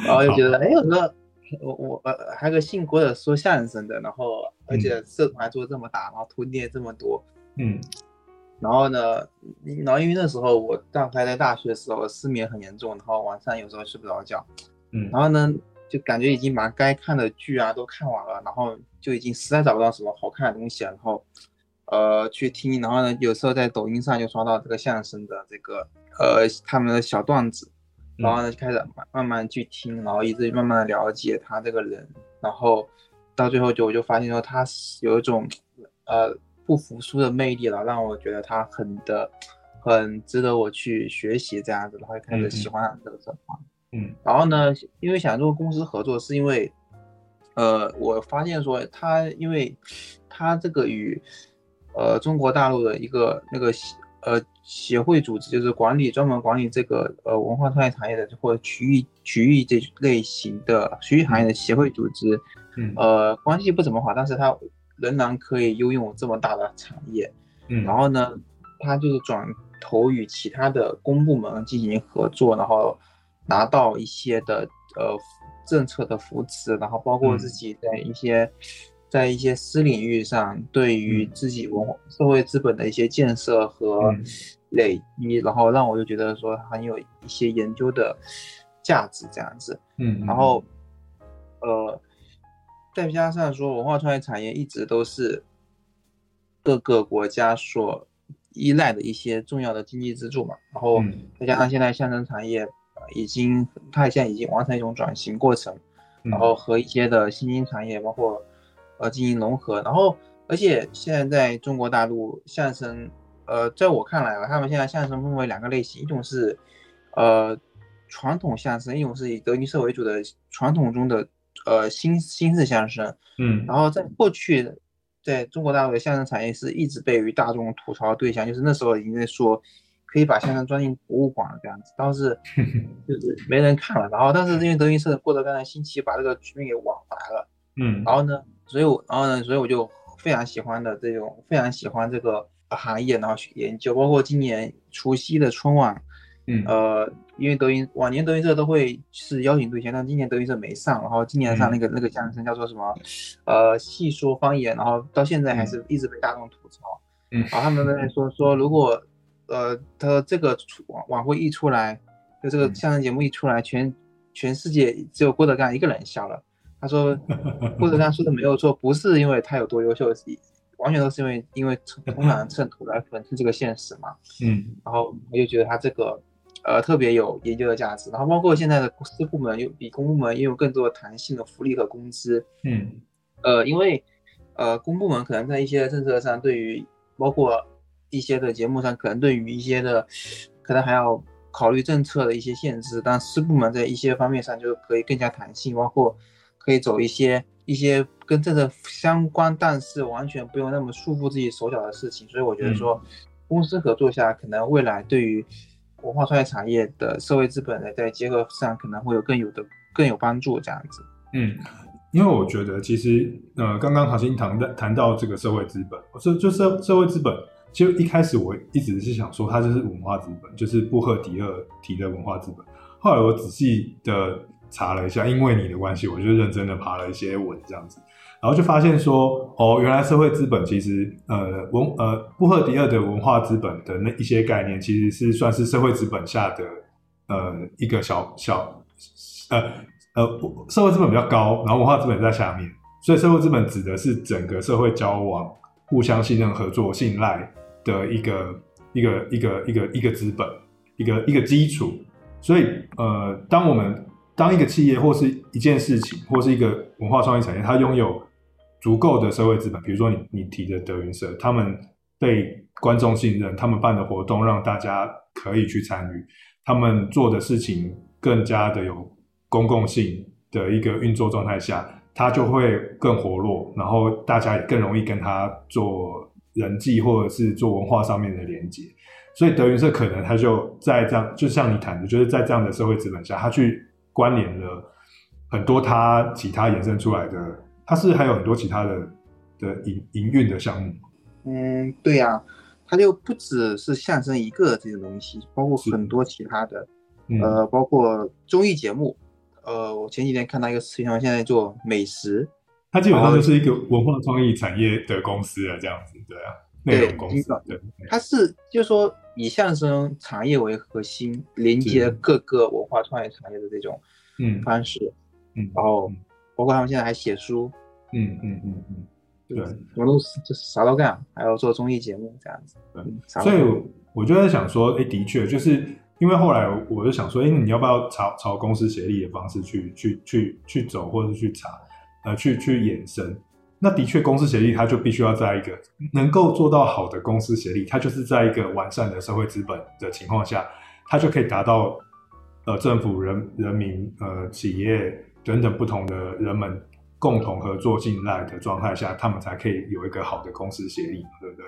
然后就觉得，哎好，我说我我呃还有个姓郭的说相声的，然后而且社团还做这么大，然后徒弟也这么多，嗯。然后呢，然后因为那时候我大概在大学的时候失眠很严重，然后晚上有时候睡不着觉，嗯，然后呢就感觉已经把该看的剧啊都看完了，然后就已经实在找不到什么好看的东西了，然后呃去听，然后呢有时候在抖音上就刷到这个相声的这个呃他们的小段子，然后呢就开始慢慢慢去听，然后一直慢慢的了解他这个人，然后到最后就我就发现说他是有一种呃。不服输的魅力了，让我觉得他很的，很值得我去学习这样子，然后开始喜欢上这个社团。嗯，然后呢，因为想做公司合作，是因为，呃，我发现说他，因为他这个与，呃，中国大陆的一个那个呃协会组织，就是管理专门管理这个呃文化创意产业的或者区域区域这类型的区域行业的协会组织，嗯，呃，关系不怎么好，但是他。仍然可以拥有这么大的产业，嗯，然后呢，他就是转投与其他的公部门进行合作，然后拿到一些的呃政策的扶持，然后包括自己在一些、嗯、在一些私领域上对于自己文化社会资本的一些建设和累积，嗯、然后让我就觉得说很有一些研究的价值这样子，嗯，然后呃。再加上说，文化创意产业一直都是各个国家所依赖的一些重要的经济支柱嘛。然后再加上现在相声产业已经，它现在已经完成一种转型过程，然后和一些的新兴产业包括呃进行融合。然后而且现在在中国大陆相声，呃，在我看来啊，他们现在相声分为两个类型，一种是呃传统相声，一种是以德云社为主的传统中的呃新新式相声。嗯，然后在过去。在中国大陆的相声产业是一直被于大众吐槽的对象，就是那时候已经在说，可以把相声装进博物馆了这样子，当时 就是没人看了。然后，但是因为德云社的郭德纲的兴起，把这个局面给挽回来了。嗯，然后呢，所以我，然后呢，所以我就非常喜欢的这种，非常喜欢这个行业，然后去研究，包括今年除夕的春晚。嗯，呃，因为德云往年德云社都会是邀请对象，但今年德云社没上，然后今年上那个、嗯、那个相声叫做什么？呃，戏说方言，然后到现在还是一直被大众吐槽。嗯，然后他们在说说，如果呃他这个晚晚会一出来，就这个相声节目一出来，全全世界只有郭德纲一个人笑了。他说 郭德纲说的没有错，不是因为他有多优秀，完全都是因为因为共产党趁土来粉饰这个现实嘛。嗯，然后我就觉得他这个。呃，特别有研究的价值，然后包括现在的私部门又比公部门拥有更多的弹性的福利和工资。嗯，呃，因为呃，公部门可能在一些政策上，对于包括一些的节目上，可能对于一些的，可能还要考虑政策的一些限制，但私部门在一些方面上就可以更加弹性，包括可以走一些一些跟政策相关，但是完全不用那么束缚自己手脚的事情。所以我觉得说，公司合作下，可能未来对于文化创意产业的社会资本呢，在结合上可能会有更有的更有帮助这样子。嗯，因为我觉得其实呃，刚刚唐鑫谈的谈到这个社会资本，就就社社会资本，其实一开始我一直是想说它就是文化资本，就是布赫迪厄提的文化资本。后来我仔细的查了一下，因为你的关系，我就认真的爬了一些文这样子。然后就发现说，哦，原来社会资本其实，呃，文呃，布赫迪尔的文化资本的那一些概念，其实是算是社会资本下的，呃，一个小小，呃呃，社会资本比较高，然后文化资本在下面，所以社会资本指的是整个社会交往、互相信任、合作、信赖的一个一个一个一个一个资本，一个一个基础。所以，呃，当我们当一个企业或是一件事情，或是一个文化创意产业，它拥有足够的社会资本，比如说你你提的德云社，他们被观众信任，他们办的活动让大家可以去参与，他们做的事情更加的有公共性的一个运作状态下，他就会更活络，然后大家也更容易跟他做人际或者是做文化上面的连接。所以德云社可能他就在这样，就像你谈的，就是在这样的社会资本下，他去关联了很多他其他衍生出来的。它是还有很多其他的的营营运的项目，嗯，对呀、啊，它就不只是相声一个这些东西，包括很多其他的，嗯、呃，包括综艺节目，呃，我前几天看到一个视频，现在做美食，它基本上就是一个文化创意产业的公司啊，这样子，对啊，内容公司，对，它是就是说以相声产业为核心，连接各个文化创意产业的这种嗯。方式，嗯，然后。包括他们现在还写书，嗯嗯嗯嗯，对，什么都是就是啥都干，还要做综艺节目这样子。对，所以我就在想说，哎，的确，就是因为后来我就想说，哎，你要不要朝朝公司协力的方式去去去去走，或者去查，呃，去去衍生。那的确，公司协力它就必须要在一个能够做到好的公司协力，它就是在一个完善的社会资本的情况下，它就可以达到呃政府、人人民、呃企业。等等不同的人们共同合作、信赖的状态下，他们才可以有一个好的公司协力，对不对？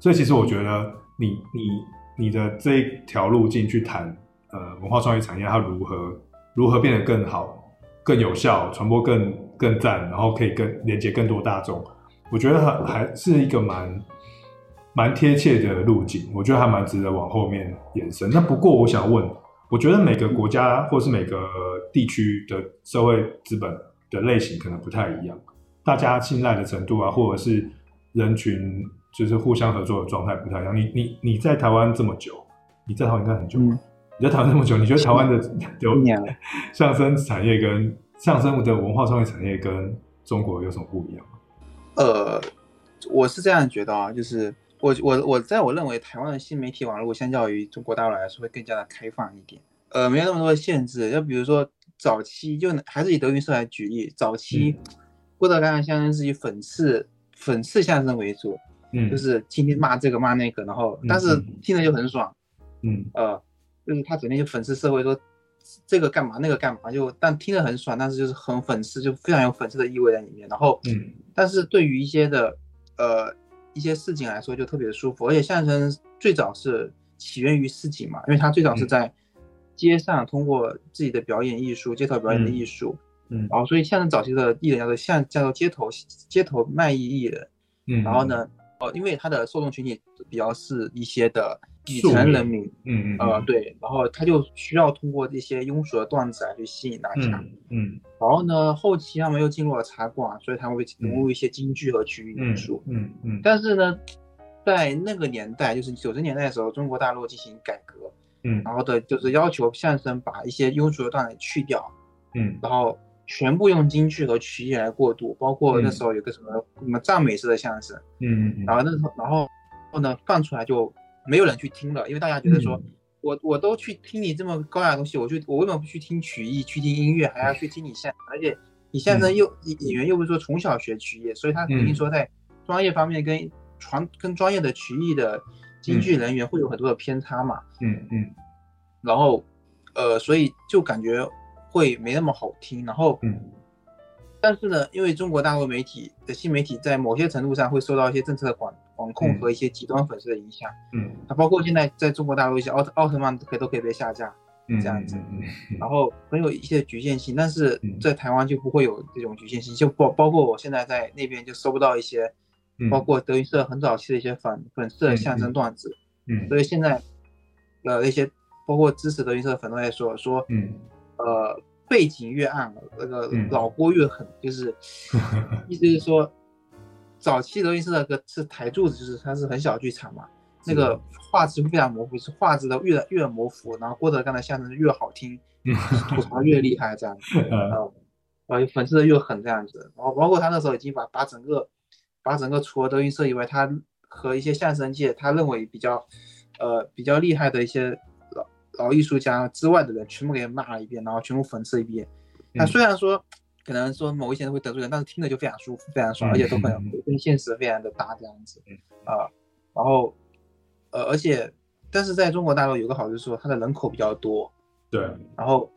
所以其实我觉得，你你你的这一条路径去谈，呃，文化创意产业它如何如何变得更好、更有效、传播更更赞，然后可以更连接更多大众，我觉得还还是一个蛮蛮贴切的路径，我觉得还蛮值得往后面延伸。那不过我想问。我觉得每个国家或是每个地区的社会资本的类型可能不太一样，大家信赖的程度啊，或者是人群就是互相合作的状态不太一样。你你你在台湾这么久，你在台湾应该很久，嗯、你在台湾这么久，你觉得台湾的 有相声 产业跟相声的文化创意产业跟中国有什么不一样？呃，我是这样觉得啊，就是我我我在我认为台湾的新媒体网络相较于中国大陆来说会更加的开放一点，呃，没有那么多的限制。就比如说早期就还是以德云社来举例，早期郭德纲的相声是以讽刺讽刺相声为主，嗯，就是天天骂这个骂那个，然后但是听着就很爽，嗯呃，就是他整天就讽刺社会说这个干嘛那个干嘛，就但听着很爽，但是就是很讽刺，就非常有讽刺的意味在里面。然后嗯，但是对于一些的呃。一些市井来说就特别舒服，而且相声最早是起源于市井嘛，因为它最早是在街上通过自己的表演艺术、街头表演的艺术，嗯，然后所以相声早期的艺人叫做像叫做街头街头卖艺艺人，嗯，然后呢，哦，因为它的受众群体比较是一些的。底层人民，嗯嗯，呃，对，然后他就需要通过这些庸俗的段子来去吸引大家，嗯，然后呢，后期他们又进入了茶馆，所以他们会融入一些京剧和曲艺元素，嗯嗯，但是呢，在那个年代，就是九十年代的时候，中国大陆进行改革，嗯，然后的就是要求相声把一些庸俗的段子去掉，嗯，然后全部用京剧和曲艺来过渡，包括那时候有个什么什么赞美式的相声，嗯嗯，然后那时候，然后后呢放出来就。没有人去听了，因为大家觉得说，嗯、我我都去听你这么高雅的东西，我去我为什么不去听曲艺，去听音乐，还要去听你相声？而且你相声又、嗯、演员又不是说从小学曲艺，所以他肯定说在专业方面跟传跟专业的曲艺的京剧人员会有很多的偏差嘛。嗯嗯。嗯然后，呃，所以就感觉会没那么好听。然后，嗯。但是呢，因为中国大陆媒体的新媒体在某些程度上会受到一些政策的管管控和一些极端粉丝的影响，嗯，它包括现在在中国大陆一些奥特奥特曼都可以都可以被下架，这样子，嗯，然后很有一些局限性，但是在台湾就不会有这种局限性，就包包括我现在在那边就搜不到一些，包括德云社很早期的一些粉粉丝的相声段子，嗯，所以现在，呃，那些包括支持德云社的粉都在说说，嗯，呃。背景越暗，那个老郭越狠，嗯、就是 意思是说，早期德云社那个是台柱子，就是它是很小剧场嘛，那个画质非常模糊，是画质的越越模糊，然后郭德纲的相声越好听，吐槽越厉害这样子，然后粉丝的越狠这样子，然后包括他那时候已经把把整个把整个除了德云社以外，他和一些相声界他认为比较呃比较厉害的一些。老艺术家之外的人全部给骂了一遍，然后全部讽刺一遍。那虽然说可能说某一些人会得罪人，但是听着就非常舒服，非常爽，而且都很跟现实非常的搭这样子啊。然后呃，而且但是在中国大陆有个好处是说，它的人口比较多，对。然后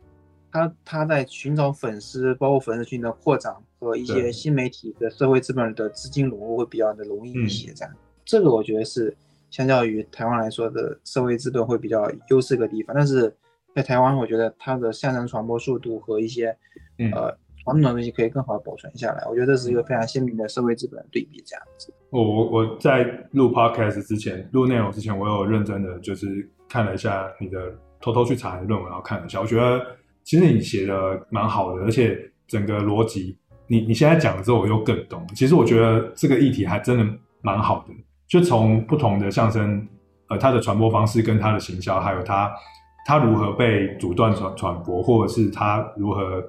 他他在寻找粉丝，包括粉丝群的扩展和一些新媒体的社会资本的资金融入会比较的容易一些。这样，这个我觉得是。相较于台湾来说的社会资本会比较优势的地方，但是在台湾，我觉得它的相声传播速度和一些，嗯、呃传统的东西可以更好的保存下来。我觉得这是一个非常鲜明的社会资本的对比，这样子。我我我在录 podcast 之前，录内容之前，我有认真的就是看了一下你的偷偷去查你的论文，然后看了一下，我觉得其实你写的蛮好的，而且整个逻辑，你你现在讲了之后，我又更懂。其实我觉得这个议题还真的蛮好的。就从不同的相声，呃，它的传播方式跟它的行销，还有它它如何被阻断传传播，或者是它如何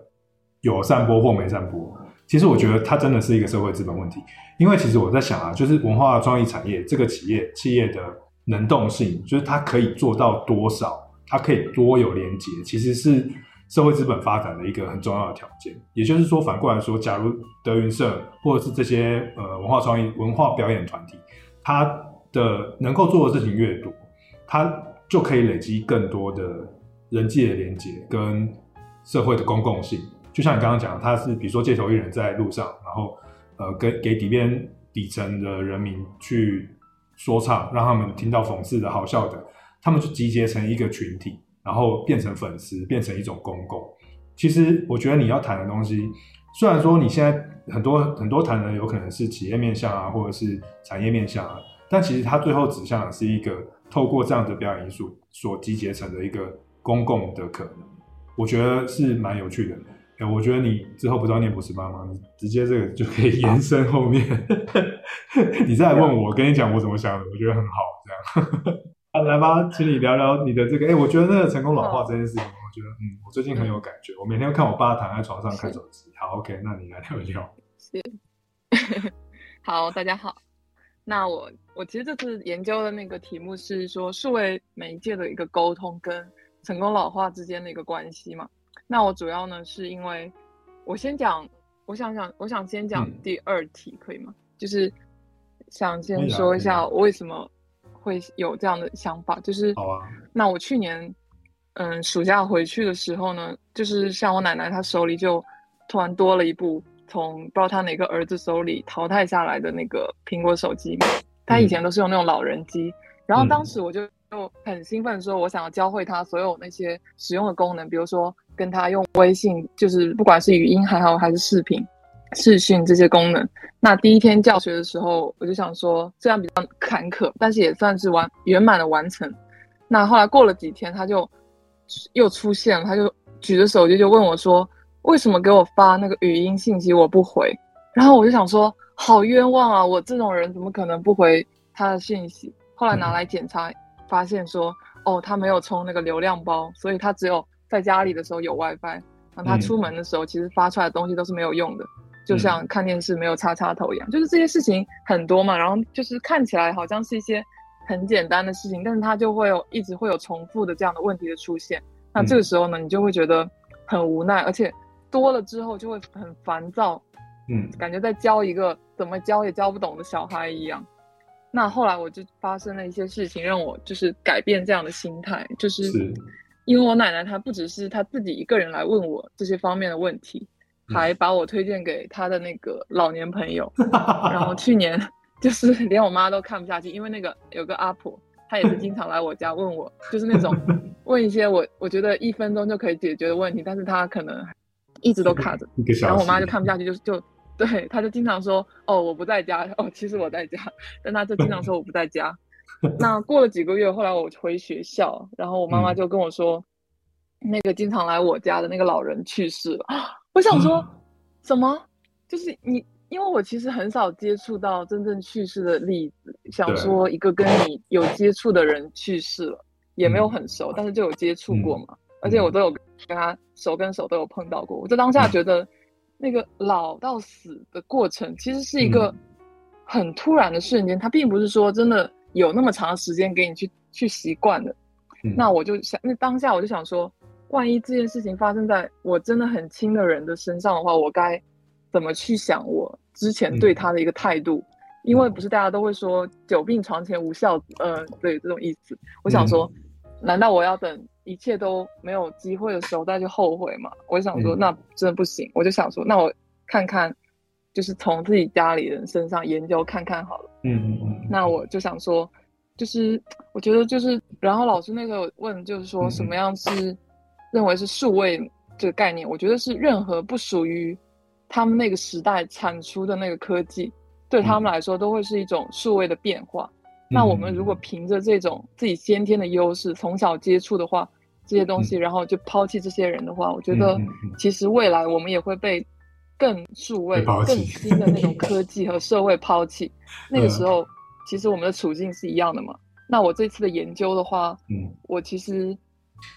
有散播或没散播。其实我觉得它真的是一个社会资本问题，因为其实我在想啊，就是文化创意产业这个企业企业的能动性，就是它可以做到多少，它可以多有连接，其实是社会资本发展的一个很重要的条件。也就是说，反过来说，假如德云社或者是这些呃文化创意文化表演团体。他的能够做的事情越多，他就可以累积更多的人际的连接跟社会的公共性。就像你刚刚讲，他是比如说街头艺人，在路上，然后呃，给给底边底层的人民去说唱，让他们听到讽刺的好笑的，他们就集结成一个群体，然后变成粉丝，变成一种公共。其实我觉得你要谈的东西，虽然说你现在。很多很多谈的有可能是企业面向啊，或者是产业面向啊，但其实它最后指向的是一个透过这样的表演艺术所集结成的一个公共的可能，我觉得是蛮有趣的。欸，我觉得你之后不知道念博士班吗？你直接这个就可以延伸后面，你再来问我，我跟你讲我怎么想的，我觉得很好。这样，啊，来吧，请你聊聊你的这个。哎，欸，我觉得那个成功老化这件事情。觉得嗯，我最近很有感觉。我每天看我爸躺在床上看手机。好，OK，那你来聊一聊。是，好，大家好。那我我其实这次研究的那个题目是说数位媒介的一个沟通跟成功老化之间的一个关系嘛。那我主要呢是因为我先讲，我想想，我想先讲第二题，可以吗？嗯、就是想先说一下我为什么会有这样的想法，就是好啊。那我去年嗯暑假回去的时候呢，就是像我奶奶她手里就突然多了一部。从不知道她哪个儿子手里淘汰下来的那个苹果手机，她以前都是用那种老人机，然后当时我就就很兴奋，说我想要教会她所有那些使用的功能，比如说跟她用微信，就是不管是语音还好还是视频、视讯这些功能。那第一天教学的时候，我就想说，虽然比较坎坷，但是也算是完圆满的完成。那后来过了几天，他就又出现了，他就举着手机就问我说。为什么给我发那个语音信息我不回？然后我就想说，好冤枉啊！我这种人怎么可能不回他的信息？后来拿来检查，发现说，哦，他没有充那个流量包，所以他只有在家里的时候有 WiFi，然后他出门的时候，其实发出来的东西都是没有用的，就像看电视没有插插头一样。就是这些事情很多嘛，然后就是看起来好像是一些很简单的事情，但是他就会有一直会有重复的这样的问题的出现。那这个时候呢，你就会觉得很无奈，而且。多了之后就会很烦躁，嗯，感觉在教一个怎么教也教不懂的小孩一样。那后来我就发生了一些事情，让我就是改变这样的心态，就是因为我奶奶她不只是她自己一个人来问我这些方面的问题，还把我推荐给她的那个老年朋友。然后去年就是 连我妈都看不下去，因为那个有个阿婆，她也是经常来我家问我，就是那种 问一些我我觉得一分钟就可以解决的问题，但是她可能。一直都卡着，然后我妈就看不下去，就就对，她就经常说：“哦，我不在家。”哦，其实我在家，但她就经常说我不在家。那过了几个月，后来我回学校，然后我妈妈就跟我说：“嗯、那个经常来我家的那个老人去世了。”我想说，嗯、什么？就是你，因为我其实很少接触到真正去世的例子。想说一个跟你有接触的人去世了，也没有很熟，但是就有接触过嘛。嗯而且我都有跟他手跟手都有碰到过，我在当下觉得 那个老到死的过程其实是一个很突然的瞬间，它并不是说真的有那么长时间给你去去习惯的。那我就想，那当下我就想说，万一这件事情发生在我真的很亲的人的身上的话，我该怎么去想我之前对他的一个态度？因为不是大家都会说“久病床前无孝子”，呃，对这种意思。我想说，难道我要等？一切都没有机会的时候，再去后悔吗？我就想说，那真的不行。嗯、我就想说，那我看看，就是从自己家里人身上研究看看好了。嗯。那我就想说，就是我觉得就是，然后老师那个问，就是说什么样是认为是数位这个概念？我觉得是任何不属于他们那个时代产出的那个科技，对他们来说都会是一种数位的变化。嗯、那我们如果凭着这种自己先天的优势，从小接触的话，这些东西，然后就抛弃这些人的话，我觉得其实未来我们也会被更数位、更新的那种 科技和社会抛弃。那个时候，其实我们的处境是一样的嘛。那我这次的研究的话，嗯，我其实，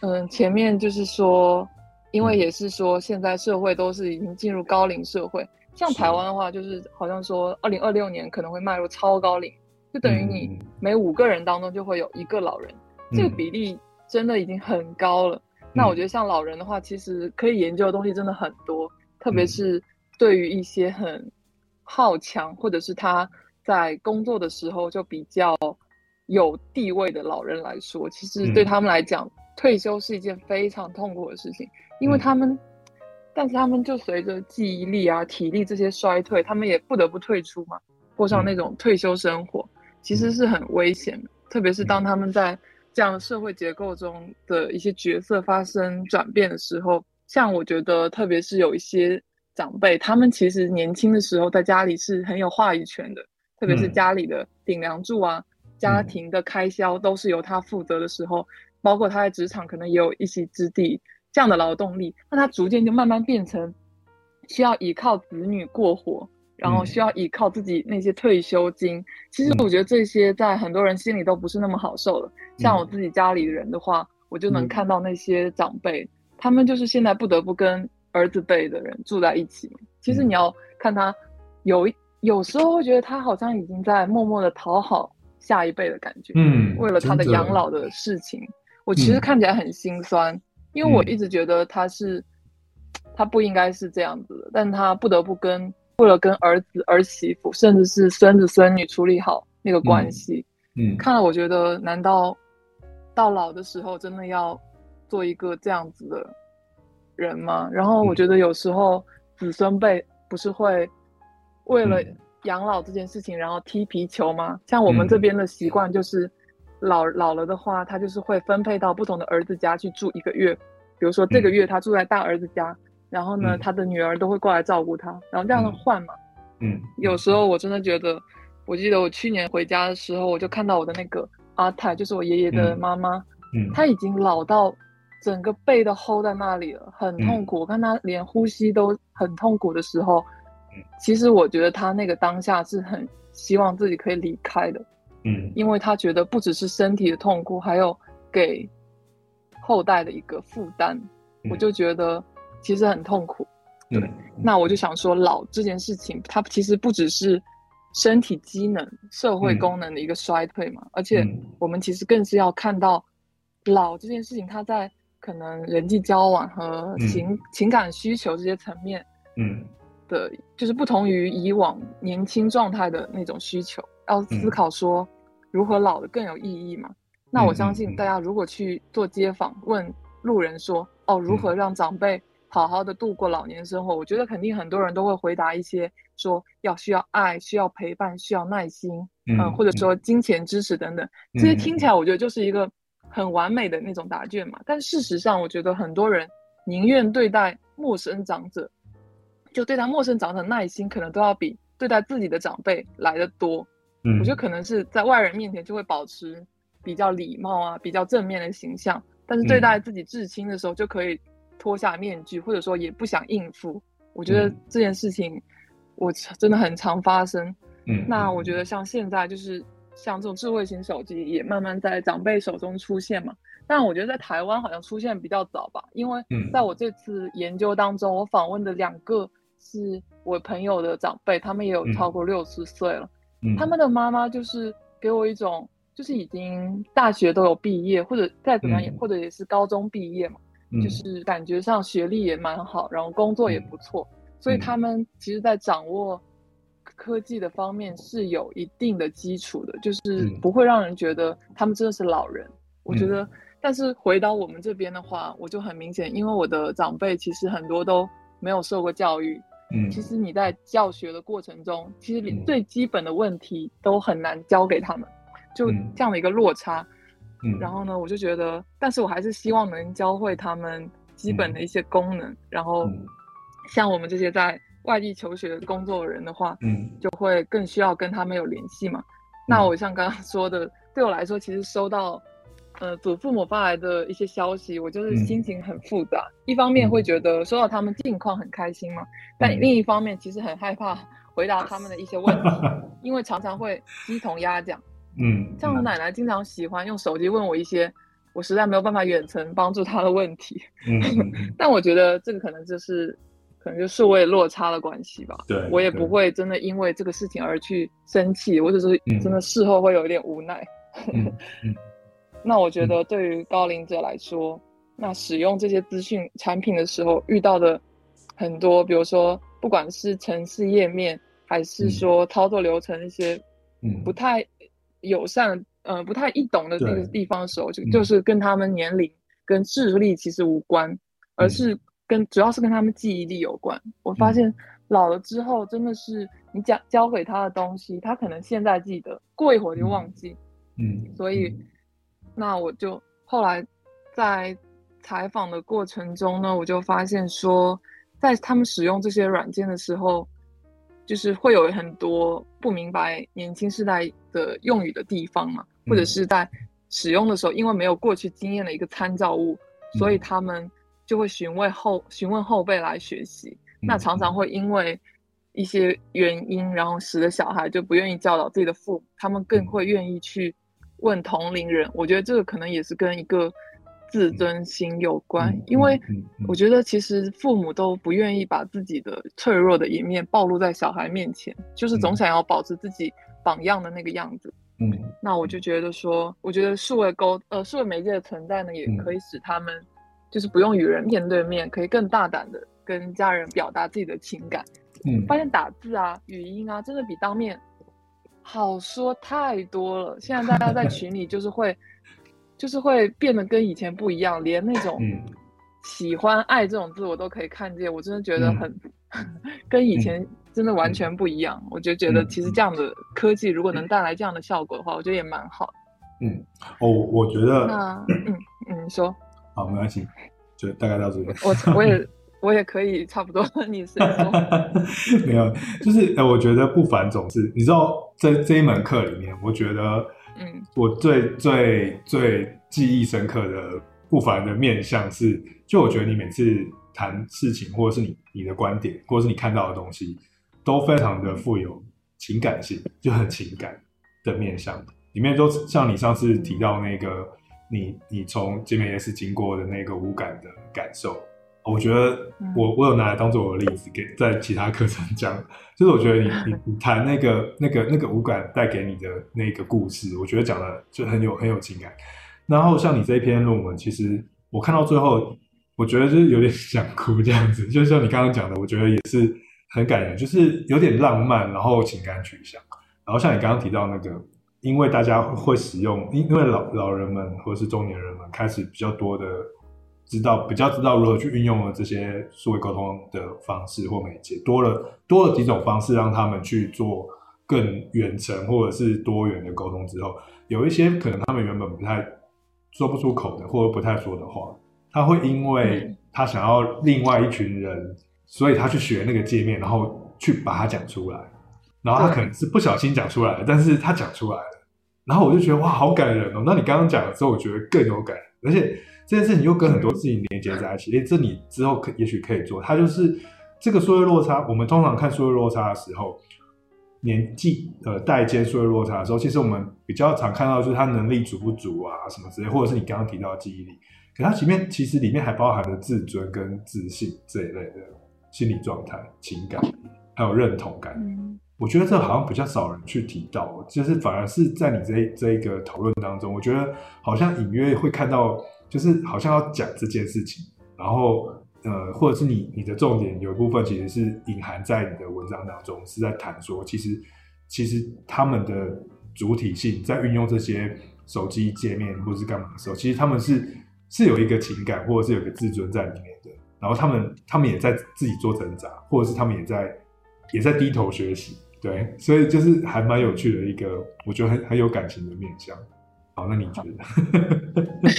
嗯，前面就是说，因为也是说现在社会都是已经进入高龄社会，像台湾的话，就是好像说二零二六年可能会迈入超高龄，就等于你每五个人当中就会有一个老人，这个比例。真的已经很高了。那我觉得像老人的话，其实可以研究的东西真的很多，特别是对于一些很好强，或者是他在工作的时候就比较有地位的老人来说，其实对他们来讲，退休是一件非常痛苦的事情，因为他们，但是他们就随着记忆力啊、体力这些衰退，他们也不得不退出嘛，过上那种退休生活，其实是很危险的，特别是当他们在。这样的社会结构中的一些角色发生转变的时候，像我觉得，特别是有一些长辈，他们其实年轻的时候在家里是很有话语权的，特别是家里的顶梁柱啊，家庭的开销都是由他负责的时候，包括他在职场可能也有一席之地，这样的劳动力，那他逐渐就慢慢变成需要依靠子女过活。然后需要依靠自己那些退休金，嗯、其实我觉得这些在很多人心里都不是那么好受的。嗯、像我自己家里的人的话，我就能看到那些长辈，嗯、他们就是现在不得不跟儿子辈的人住在一起。其实你要看他有有时候会觉得他好像已经在默默的讨好下一辈的感觉，嗯，为了他的养老的事情，我其实看起来很心酸，嗯、因为我一直觉得他是他不应该是这样子的，但他不得不跟为了跟儿子儿媳妇甚至是孙子孙女处理好那个关系，嗯，嗯看了我觉得难道到老的时候真的要做一个这样子的人吗？然后我觉得有时候子孙辈不是会。为了养老这件事情，然后踢皮球吗？像我们这边的习惯就是老，老老了的话，他就是会分配到不同的儿子家去住一个月。比如说这个月他住在大儿子家，然后呢，他的女儿都会过来照顾他，然后这样的换嘛。嗯，有时候我真的觉得，我记得我去年回家的时候，我就看到我的那个阿太，就是我爷爷的妈妈，嗯，她已经老到整个背都 hold 在那里了，很痛苦。我看她连呼吸都很痛苦的时候。其实我觉得他那个当下是很希望自己可以离开的，嗯，因为他觉得不只是身体的痛苦，还有给后代的一个负担，嗯、我就觉得其实很痛苦。对，嗯、那我就想说，老这件事情，它其实不只是身体机能、社会功能的一个衰退嘛，嗯、而且我们其实更是要看到老这件事情，它在可能人际交往和情、嗯、情感需求这些层面，嗯。的，就是不同于以往年轻状态的那种需求，要思考说如何老的更有意义嘛。嗯、那我相信大家如果去做街访，问路人说，哦，如何让长辈好好的度过老年生活？嗯、我觉得肯定很多人都会回答一些说要需要爱、需要陪伴、需要耐心，嗯，嗯或者说金钱支持等等，这些听起来我觉得就是一个很完美的那种答卷嘛。但事实上，我觉得很多人宁愿对待陌生长者。就对待陌生长者的耐心，可能都要比对待自己的长辈来的多。嗯，我觉得可能是在外人面前就会保持比较礼貌啊，比较正面的形象，但是对待自己至亲的时候就可以脱下面具，或者说也不想应付。我觉得这件事情我真的很常发生。嗯，那我觉得像现在就是像这种智慧型手机也慢慢在长辈手中出现嘛。但我觉得在台湾好像出现比较早吧，因为在我这次研究当中，我访问的两个。是我朋友的长辈，他们也有超过六十岁了。嗯，他们的妈妈就是给我一种，就是已经大学都有毕业，或者再怎么样也，嗯、或者也是高中毕业嘛，嗯、就是感觉上学历也蛮好，然后工作也不错，嗯、所以他们其实，在掌握科技的方面是有一定的基础的，就是不会让人觉得他们真的是老人。嗯、我觉得，但是回到我们这边的话，我就很明显，因为我的长辈其实很多都没有受过教育。嗯，其实你在教学的过程中，其实连最基本的问题都很难教给他们，就这样的一个落差。嗯，然后呢，我就觉得，但是我还是希望能教会他们基本的一些功能。然后，像我们这些在外地求学工作的人的话，嗯，就会更需要跟他们有联系嘛。那我像刚刚说的，对我来说，其实收到。呃，祖父母发来的一些消息，我就是心情很复杂。嗯、一方面会觉得收到他们近况很开心嘛，嗯、但另一方面其实很害怕回答他们的一些问题，因为常常会鸡同鸭讲。嗯，像我奶奶经常喜欢用手机问我一些我实在没有办法远程帮助她的问题。嗯，但我觉得这个可能就是可能就数位落差的关系吧。对，我也不会真的因为这个事情而去生气，我只是真的事后会有一点无奈。嗯。嗯那我觉得对于高龄者来说，嗯、那使用这些资讯产品的时候遇到的很多，比如说不管是程式页面，还是说操作流程一些，不太友善，嗯、呃，不太易懂的那个地方的时候，就就是跟他们年龄跟智力其实无关，嗯、而是跟主要是跟他们记忆力有关。嗯、我发现老了之后，真的是你讲教给他的东西，他可能现在记得，过一会儿就忘记。嗯，所以。那我就后来在采访的过程中呢，我就发现说，在他们使用这些软件的时候，就是会有很多不明白年轻世代的用语的地方嘛，或者是在使用的时候，因为没有过去经验的一个参照物，所以他们就会询问后询问后辈来学习。那常常会因为一些原因，然后使得小孩就不愿意教导自己的父母，他们更会愿意去。问同龄人，我觉得这个可能也是跟一个自尊心有关，嗯、因为我觉得其实父母都不愿意把自己的脆弱的一面暴露在小孩面前，就是总想要保持自己榜样的那个样子。嗯，那我就觉得说，我觉得数位沟呃数位媒介的存在呢，也可以使他们就是不用与人面对面，可以更大胆的跟家人表达自己的情感。嗯，发现打字啊、语音啊，真的比当面好说太多了。现在大家在群里就是会。就是会变得跟以前不一样，连那种喜欢、爱这种字我都可以看见，我真的觉得很、嗯、跟以前真的完全不一样。嗯、我就觉得其实这样的科技如果能带来这样的效果的话，我觉得也蛮好。嗯，哦，我觉得，那嗯嗯，你说，好，没关系，就大概到这边。我我也 我也可以差不多，你说。没有，就是呃，我觉得不凡总是，你知道，在这一门课里面，我觉得。嗯，我最最最记忆深刻的不凡的面相是，就我觉得你每次谈事情，或者是你你的观点，或者是你看到的东西，都非常的富有情感性，就很情感的面相。里面都像你上次提到那个，你你从街美夜市经过的那个无感的感受。我觉得我我有拿来当做我的例子给在其他课程讲，就是我觉得你 你你谈那个那个那个五感带给你的那个故事，我觉得讲的就很有很有情感。然后像你这一篇论文，其实我看到最后，我觉得就是有点 想哭这样子。就像你刚刚讲的，我觉得也是很感人，就是有点浪漫，然后情感取向。然后像你刚刚提到那个，因为大家会使用，因因为老老人们或是中年人们开始比较多的。知道比较知道如何去运用了这些数位沟通的方式或媒介，多了多了几种方式让他们去做更远程或者是多元的沟通之后，有一些可能他们原本不太说不出口的或者不太说的话，他会因为他想要另外一群人，所以他去学那个界面，然后去把它讲出来，然后他可能是不小心讲出来的，但是他讲出来了，然后我就觉得哇，好感人哦。那你刚刚讲的时候，我觉得更有感人，而且。这件事情又跟很多事情连接在一起，诶，这你之后可也许可以做。它就是这个数位落差。我们通常看数位落差的时候，年纪呃代间数位落差的时候，其实我们比较常看到就是他能力足不足啊什么之类，或者是你刚刚提到的记忆力。可它前面其实里面还包含了自尊跟自信这一类的心理状态、情感，还有认同感。嗯，我觉得这好像比较少人去提到，就是反而是在你这这一个讨论当中，我觉得好像隐约会看到。就是好像要讲这件事情，然后呃，或者是你你的重点有一部分其实是隐含在你的文章当中，是在谈说，其实其实他们的主体性在运用这些手机界面或是干嘛的时候，其实他们是是有一个情感或者是有个自尊在里面的，然后他们他们也在自己做挣扎，或者是他们也在也在低头学习，对，所以就是还蛮有趣的一个，我觉得很很有感情的面向。好，那你觉得？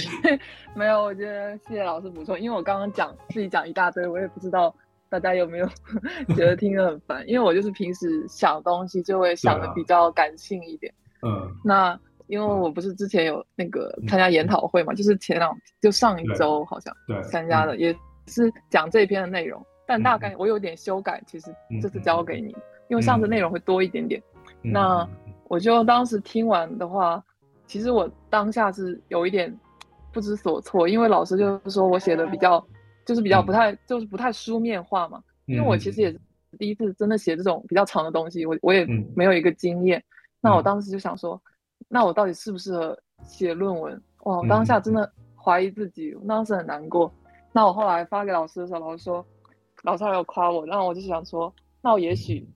没有，我觉得谢谢老师补充，因为我刚刚讲自己讲一大堆，我也不知道大家有没有 觉得听得很烦，因为我就是平时想东西就会想的比较感性一点。嗯，那因为我不是之前有那个参加研讨会嘛，嗯、就是前两就上一周好像参加的，也是讲这篇的内容，但大概我有点修改，其实这次交给你，因为上次内容会多一点点。那我就当时听完的话。其实我当下是有一点不知所措，因为老师就是说我写的比较，就是比较不太，就是不太书面化嘛。因为我其实也是第一次真的写这种比较长的东西，我我也没有一个经验。那我当时就想说，那我到底适不适合写论文？哇，我当下真的怀疑自己，我当时很难过。那我后来发给老师的时候，老师说，老师还有夸我，然后我就想说，那我也许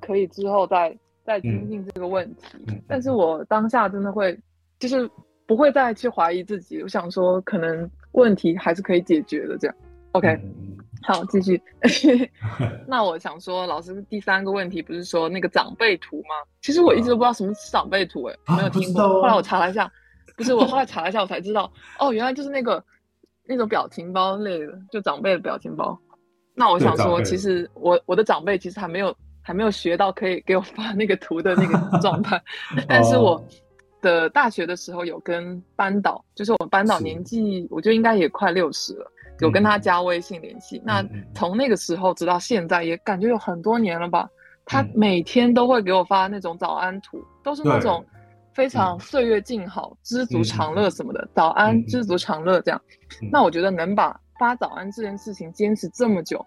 可以之后再再精进这个问题。但是我当下真的会。就是不会再去怀疑自己，我想说可能问题还是可以解决的，这样。OK，嗯，好，继续。那我想说，老师第三个问题不是说那个长辈图吗？其实我一直都不知道什么是长辈图，哎，没有听过。后来我查了一下，不是，我后来查了一下，我才知道，哦，原来就是那个那种表情包类的，就长辈的表情包。那我想说，其实我我的长辈其实还没有还没有学到可以给我发那个图的那个状态，但是我。的大学的时候有跟班导，就是我们班导年纪，我觉得应该也快六十了，有跟他加微信联系。嗯、那从那个时候直到现在，也感觉有很多年了吧。他每天都会给我发那种早安图，都是那种非常岁月静好、知足常乐什么的，早安，知足常乐这样。那我觉得能把发早安这件事情坚持这么久，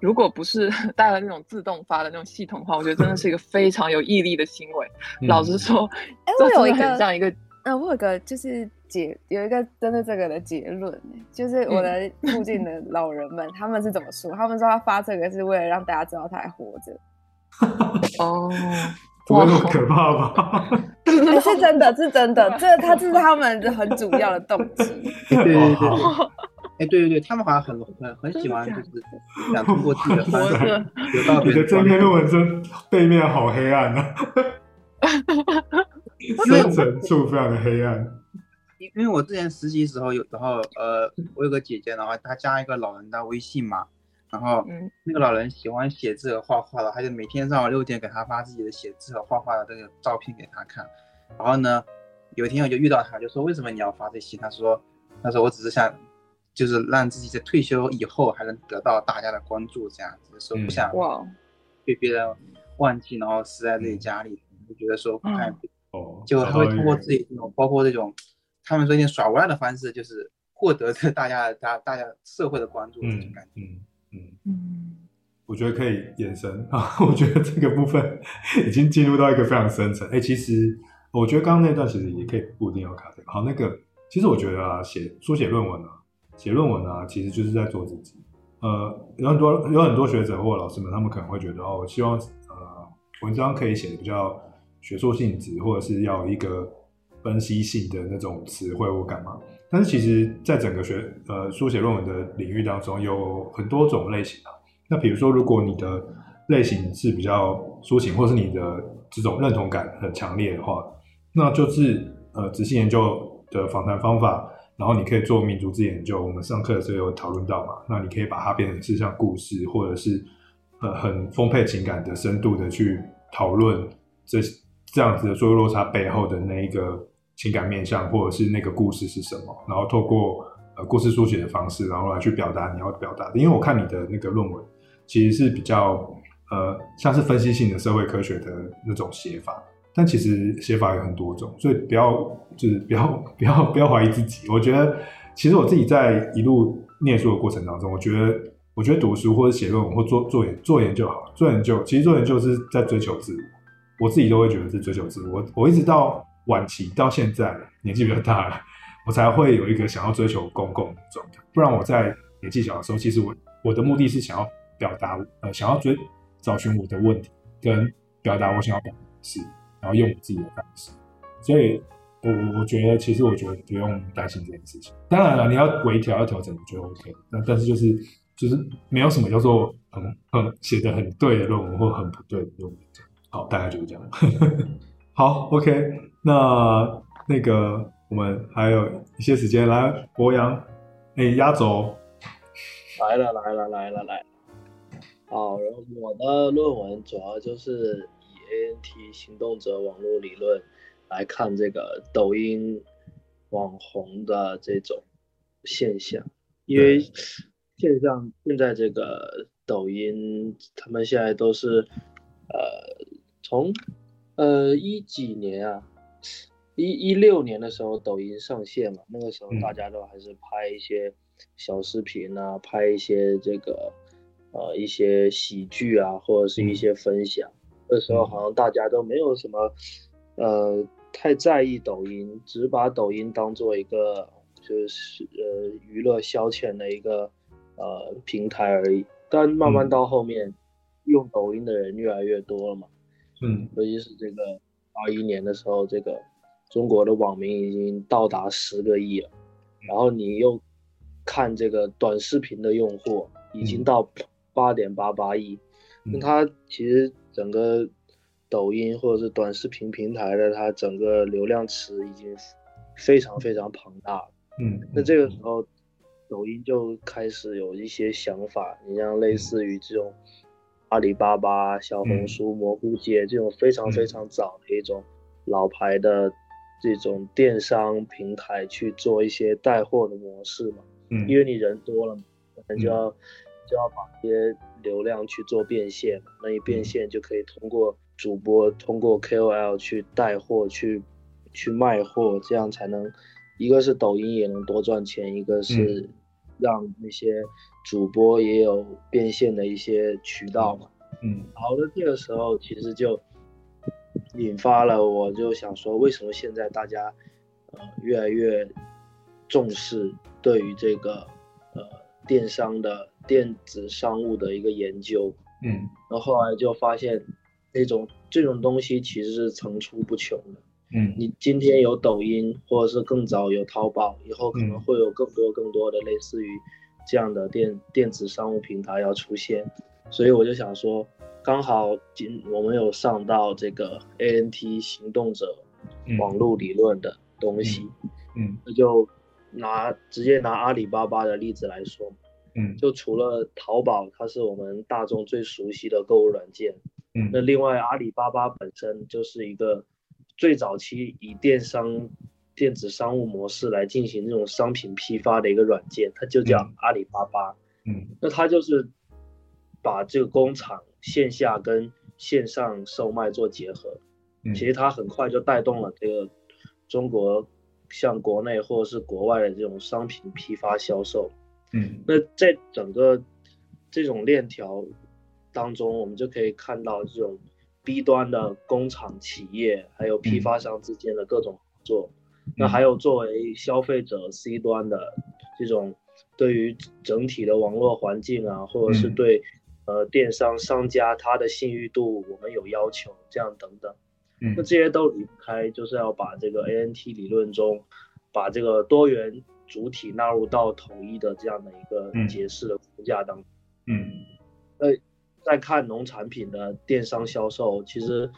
如果不是 带了那种自动发的那种系统的话，我觉得真的是一个 非常有毅力的行为。老实说，哎，我有一个这样一个，嗯，我有一个就是结有一个针对这个的结论，就是我的附近的老人们他们是怎么说？他们说他发这个是为了让大家知道他还活着。哦。不会那么可怕吧？欸、是真的，是真的，这他这是他们很主要的动机。对对对，哎，对对对，他们好像很很很喜欢，就是想通过自己的方式得到。你的这篇论文真背面好黑暗啊！深层处非常的黑暗。因因为我之前实习时候有，然后呃，我有个姐姐，然后她加一个老人的微信嘛。然后，那个老人喜欢写字和画画的，他就每天上午六点给他发自己的写字和画画的这个照片给他看。然后呢，有一天我就遇到他，就说：“为什么你要发这些？”他说：“他说我只是想，就是让自己在退休以后还能得到大家的关注，这样子说不想被别人忘记，然后死在自己家里，就觉得说不太哦，就他会通过自己这种，包括这种他们说一点耍无赖的方式，就是获得这大家大大家社会的关注这种感觉。”嗯嗯，我觉得可以延伸啊，我觉得这个部分 已经进入到一个非常深层。哎、欸，其实我觉得刚刚那段其实也可以不一定要卡这个。好，那个其实我觉得啊，写书写论文啊，写论文啊，其实就是在做自己。呃，有很多有很多学者或老师们，他们可能会觉得哦，我希望呃文章可以写的比较学术性质，或者是要一个分析性的那种词汇或干嘛。但是其实，在整个学呃书写论文的领域当中，有很多种类型啊。那比如说，如果你的类型是比较抒情，或是你的这种认同感很强烈的话，那就是呃仔细研究的访谈方法，然后你可以做民族志研究。我们上课的时候有讨论到嘛，那你可以把它变成是像故事，或者是呃很丰沛情感的、深度的去讨论这这样子的所有落差背后的那一个。情感面向，或者是那个故事是什么，然后透过呃故事书写的方式，然后来去表达你要表达的。因为我看你的那个论文，其实是比较呃像是分析性的社会科学的那种写法，但其实写法有很多种，所以不要就是不要不要不要怀疑自己。我觉得其实我自己在一路念书的过程当中，我觉得我觉得读书或者写论文或做做研做研究好，做研究其实做研究是在追求自我，我自己都会觉得是追求自我。我一直到。晚期到现在年纪比较大了，我才会有一个想要追求公共的状态。不然我在年纪小的时候，其实我我的目的是想要表达，呃，想要追找寻我的问题，跟表达我想要表达的事，然后用我自己的方式。所以，我我觉得其实我觉得不用担心这件事情。当然了，你要微调要调整，我觉得 OK。那但是就是就是没有什么叫做很很写的很对的论文或很不对的论文。好，大概就是这样。好，OK。那那个，我们还有一些时间来博洋，哎、压轴来了来了来了来了。好，然后我的论文主要就是 ANT 行动者网络理论来看这个抖音网红的这种现象，因为现象现在这个抖音，他们现在都是呃从呃一几年啊。一一六年的时候，抖音上线嘛，那个时候大家都还是拍一些小视频啊，嗯、拍一些这个呃一些喜剧啊，或者是一些分享。嗯、那时候好像大家都没有什么呃太在意抖音，只把抖音当做一个就是呃娱乐消遣的一个呃平台而已。但慢慢到后面，嗯、用抖音的人越来越多了嘛，嗯，尤其是这个二一年的时候，这个。中国的网民已经到达十个亿了，然后你又看这个短视频的用户已经到八点八八亿，那它其实整个抖音或者是短视频平台的它整个流量池已经非常非常庞大了。嗯，那这个时候抖音就开始有一些想法，你像类似于这种阿里巴巴、小红书、蘑菇街这种非常非常早的一种老牌的。这种电商平台去做一些带货的模式嘛，嗯，因为你人多了嘛，可能就要、嗯、就要把一些流量去做变现，那一变现就可以通过主播、嗯、通过 KOL 去带货去去卖货，这样才能，一个是抖音也能多赚钱，一个是让那些主播也有变现的一些渠道嘛。嗯，好的，这个时候其实就引发了，我就想说，为什么现在大家呃越来越重视对于这个呃电商的电子商务的一个研究？嗯，然后后来就发现，那种这种东西其实是层出不穷的。嗯，你今天有抖音，或者是更早有淘宝，以后可能会有更多更多的类似于这样的电电子商务平台要出现。所以我就想说，刚好今我们有上到这个 ANT 行动者网络理论的东西，嗯，那就拿直接拿阿里巴巴的例子来说。嗯，就除了淘宝，它是我们大众最熟悉的购物软件。嗯，那另外阿里巴巴本身就是一个最早期以电商、电子商务模式来进行这种商品批发的一个软件，它就叫阿里巴巴。嗯，那它就是把这个工厂线下跟线上售卖做结合。嗯，其实它很快就带动了这个中国向国内或者是国外的这种商品批发销售。嗯，那在整个这种链条当中，我们就可以看到这种 B 端的工厂企业，还有批发商之间的各种合作。嗯、那还有作为消费者 C 端的这种对于整体的网络环境啊，或者是对、嗯、呃电商商家他的信誉度，我们有要求，这样等等。嗯，那这些都离不开，就是要把这个 ANT 理论中把这个多元。主体纳入到统一的这样的一个解释的框架当中。嗯，那在看农产品的电商销售，其实，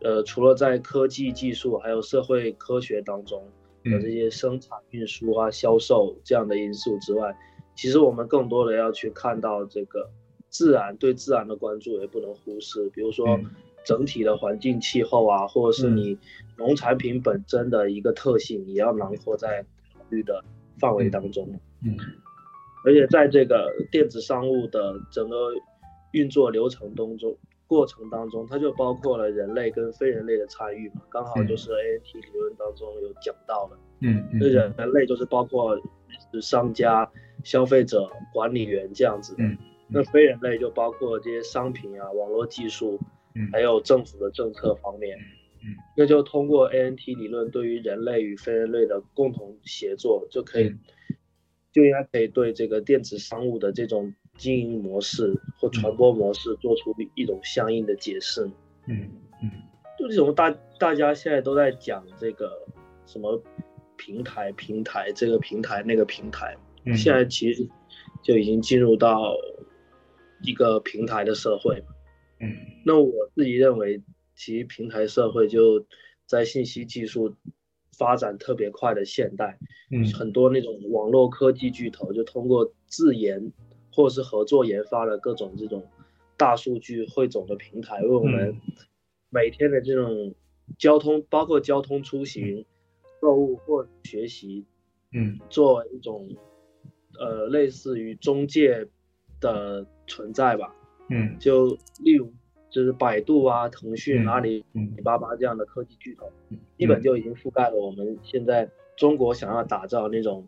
呃，除了在科技技术还有社会科学当中的这些生产运输啊、销售这样的因素之外，其实我们更多的要去看到这个自然，对自然的关注也不能忽视，比如说整体的环境气候啊，或者是你农产品本身的一个特性，也要囊括在的范围当中，嗯，而且在这个电子商务的整个运作流程当中，过程当中，它就包括了人类跟非人类的参与嘛，刚好就是 ANT 理论当中有讲到的，嗯，那人人类就是包括商家、消费者、管理员这样子，嗯，那非人类就包括这些商品啊、网络技术，嗯，还有政府的政策方面。嗯，那就通过 ANT 理论，对于人类与非人类的共同协作，就可以，嗯、就应该可以对这个电子商务的这种经营模式或传播模式做出一种相应的解释。嗯嗯，就这种大大家现在都在讲这个什么平台平台这个平台那个平台，嗯、现在其实就已经进入到一个平台的社会。嗯，那我自己认为。其平台社会就在信息技术发展特别快的现代，嗯，很多那种网络科技巨头就通过自研或是合作研发的各种这种大数据汇总的平台，为我们每天的这种交通，包括交通出行、购物或学习，嗯，作为一种呃类似于中介的存在吧，嗯，就例如。就是百度啊、腾讯、嗯、阿里、阿里巴巴这样的科技巨头，嗯、基本就已经覆盖了我们现在中国想要打造那种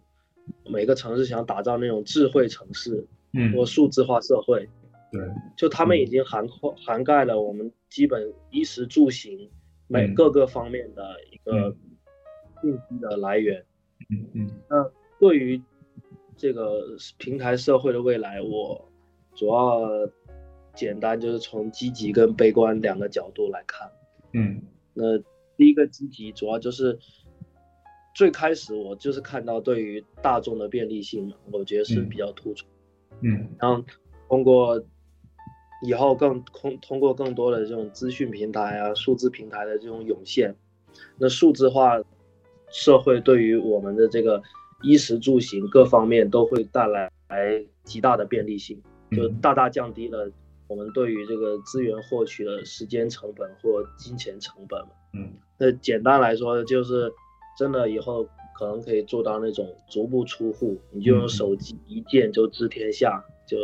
每个城市想打造那种智慧城市，嗯，或数字化社会，对，就他们已经涵括涵盖了我们基本衣食住行每各个方面的一个信息的来源，嗯嗯，那对于这个平台社会的未来，我主要。简单就是从积极跟悲观两个角度来看，嗯，那第一个积极主要就是最开始我就是看到对于大众的便利性嘛，我觉得是比较突出，嗯，然后通过以后更通通过更多的这种资讯平台啊、数字平台的这种涌现，那数字化社会对于我们的这个衣食住行各方面都会带来来极大的便利性，就大大降低了。我们对于这个资源获取的时间成本或金钱成本嘛，嗯，那简单来说就是，真的以后可能可以做到那种足不出户，你就用手机一键就知天下，就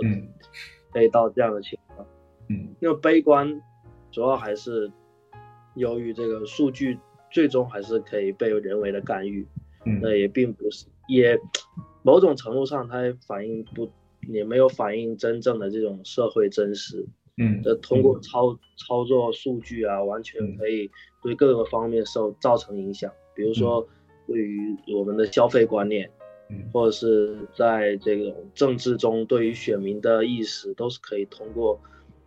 可以到这样的情况。嗯，那么悲观主要还是由于这个数据最终还是可以被人为的干预。嗯，那也并不是，也某种程度上，它反映不，也没有反映真正的这种社会真实。嗯，这通过操、嗯、操作数据啊，完全可以对各个方面受造成影响。比如说，对于我们的消费观念，嗯，或者是在这种政治中，对于选民的意识，都是可以通过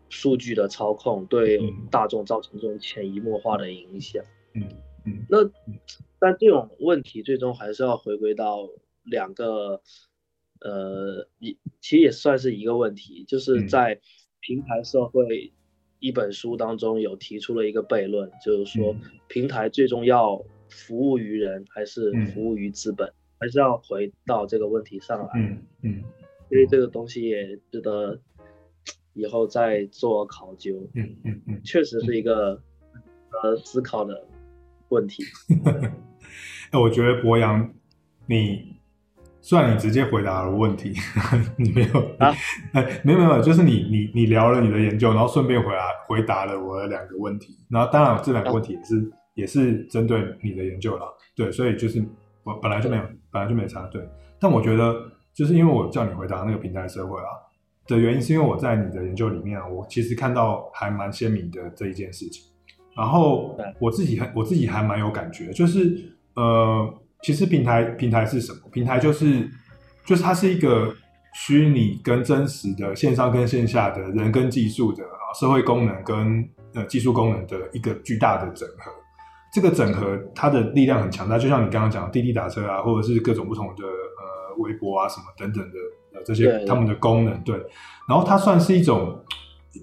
数据的操控，对大众造成这种潜移默化的影响。嗯嗯，那。但这种问题最终还是要回归到两个，呃，也其实也算是一个问题，就是在平台社会一本书当中有提出了一个悖论，就是说平台最终要服务于人还是服务于资本，还是要回到这个问题上来。嗯嗯，所以这个东西也值得以后再做考究。嗯嗯嗯，确实是一个呃思考的问题。哎我觉得博洋，你虽然你直接回答了问题，你没有啊？哎，没有没有，就是你你你聊了你的研究，然后顺便回答回答了我的两个问题，然后当然这两个问题也是、啊、也是针对你的研究啦，对，所以就是我本来就没有本来就没差，对。但我觉得就是因为我叫你回答那个平台社会啊的原因，是因为我在你的研究里面啊，我其实看到还蛮鲜明的这一件事情，然后我自己很我自己还蛮有感觉，就是。呃，其实平台平台是什么？平台就是就是它是一个虚拟跟真实的线上跟线下的人跟技术的啊社会功能跟呃技术功能的一个巨大的整合。这个整合它的力量很强大，就像你刚刚讲的滴滴打车啊，或者是各种不同的呃微博啊什么等等的呃这些他们的功能对。然后它算是一种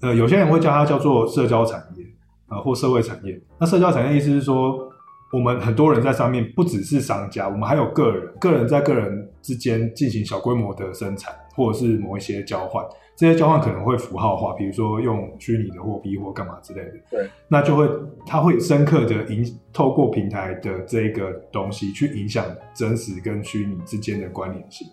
呃有些人会叫它叫做社交产业啊、呃、或社会产业。那社交产业意思是说。我们很多人在上面，不只是商家，我们还有个人，个人在个人之间进行小规模的生产，或者是某一些交换。这些交换可能会符号化，比如说用虚拟的货币或干嘛之类的。对，那就会，它会深刻的影，透过平台的这个东西去影响真实跟虚拟之间的关联性。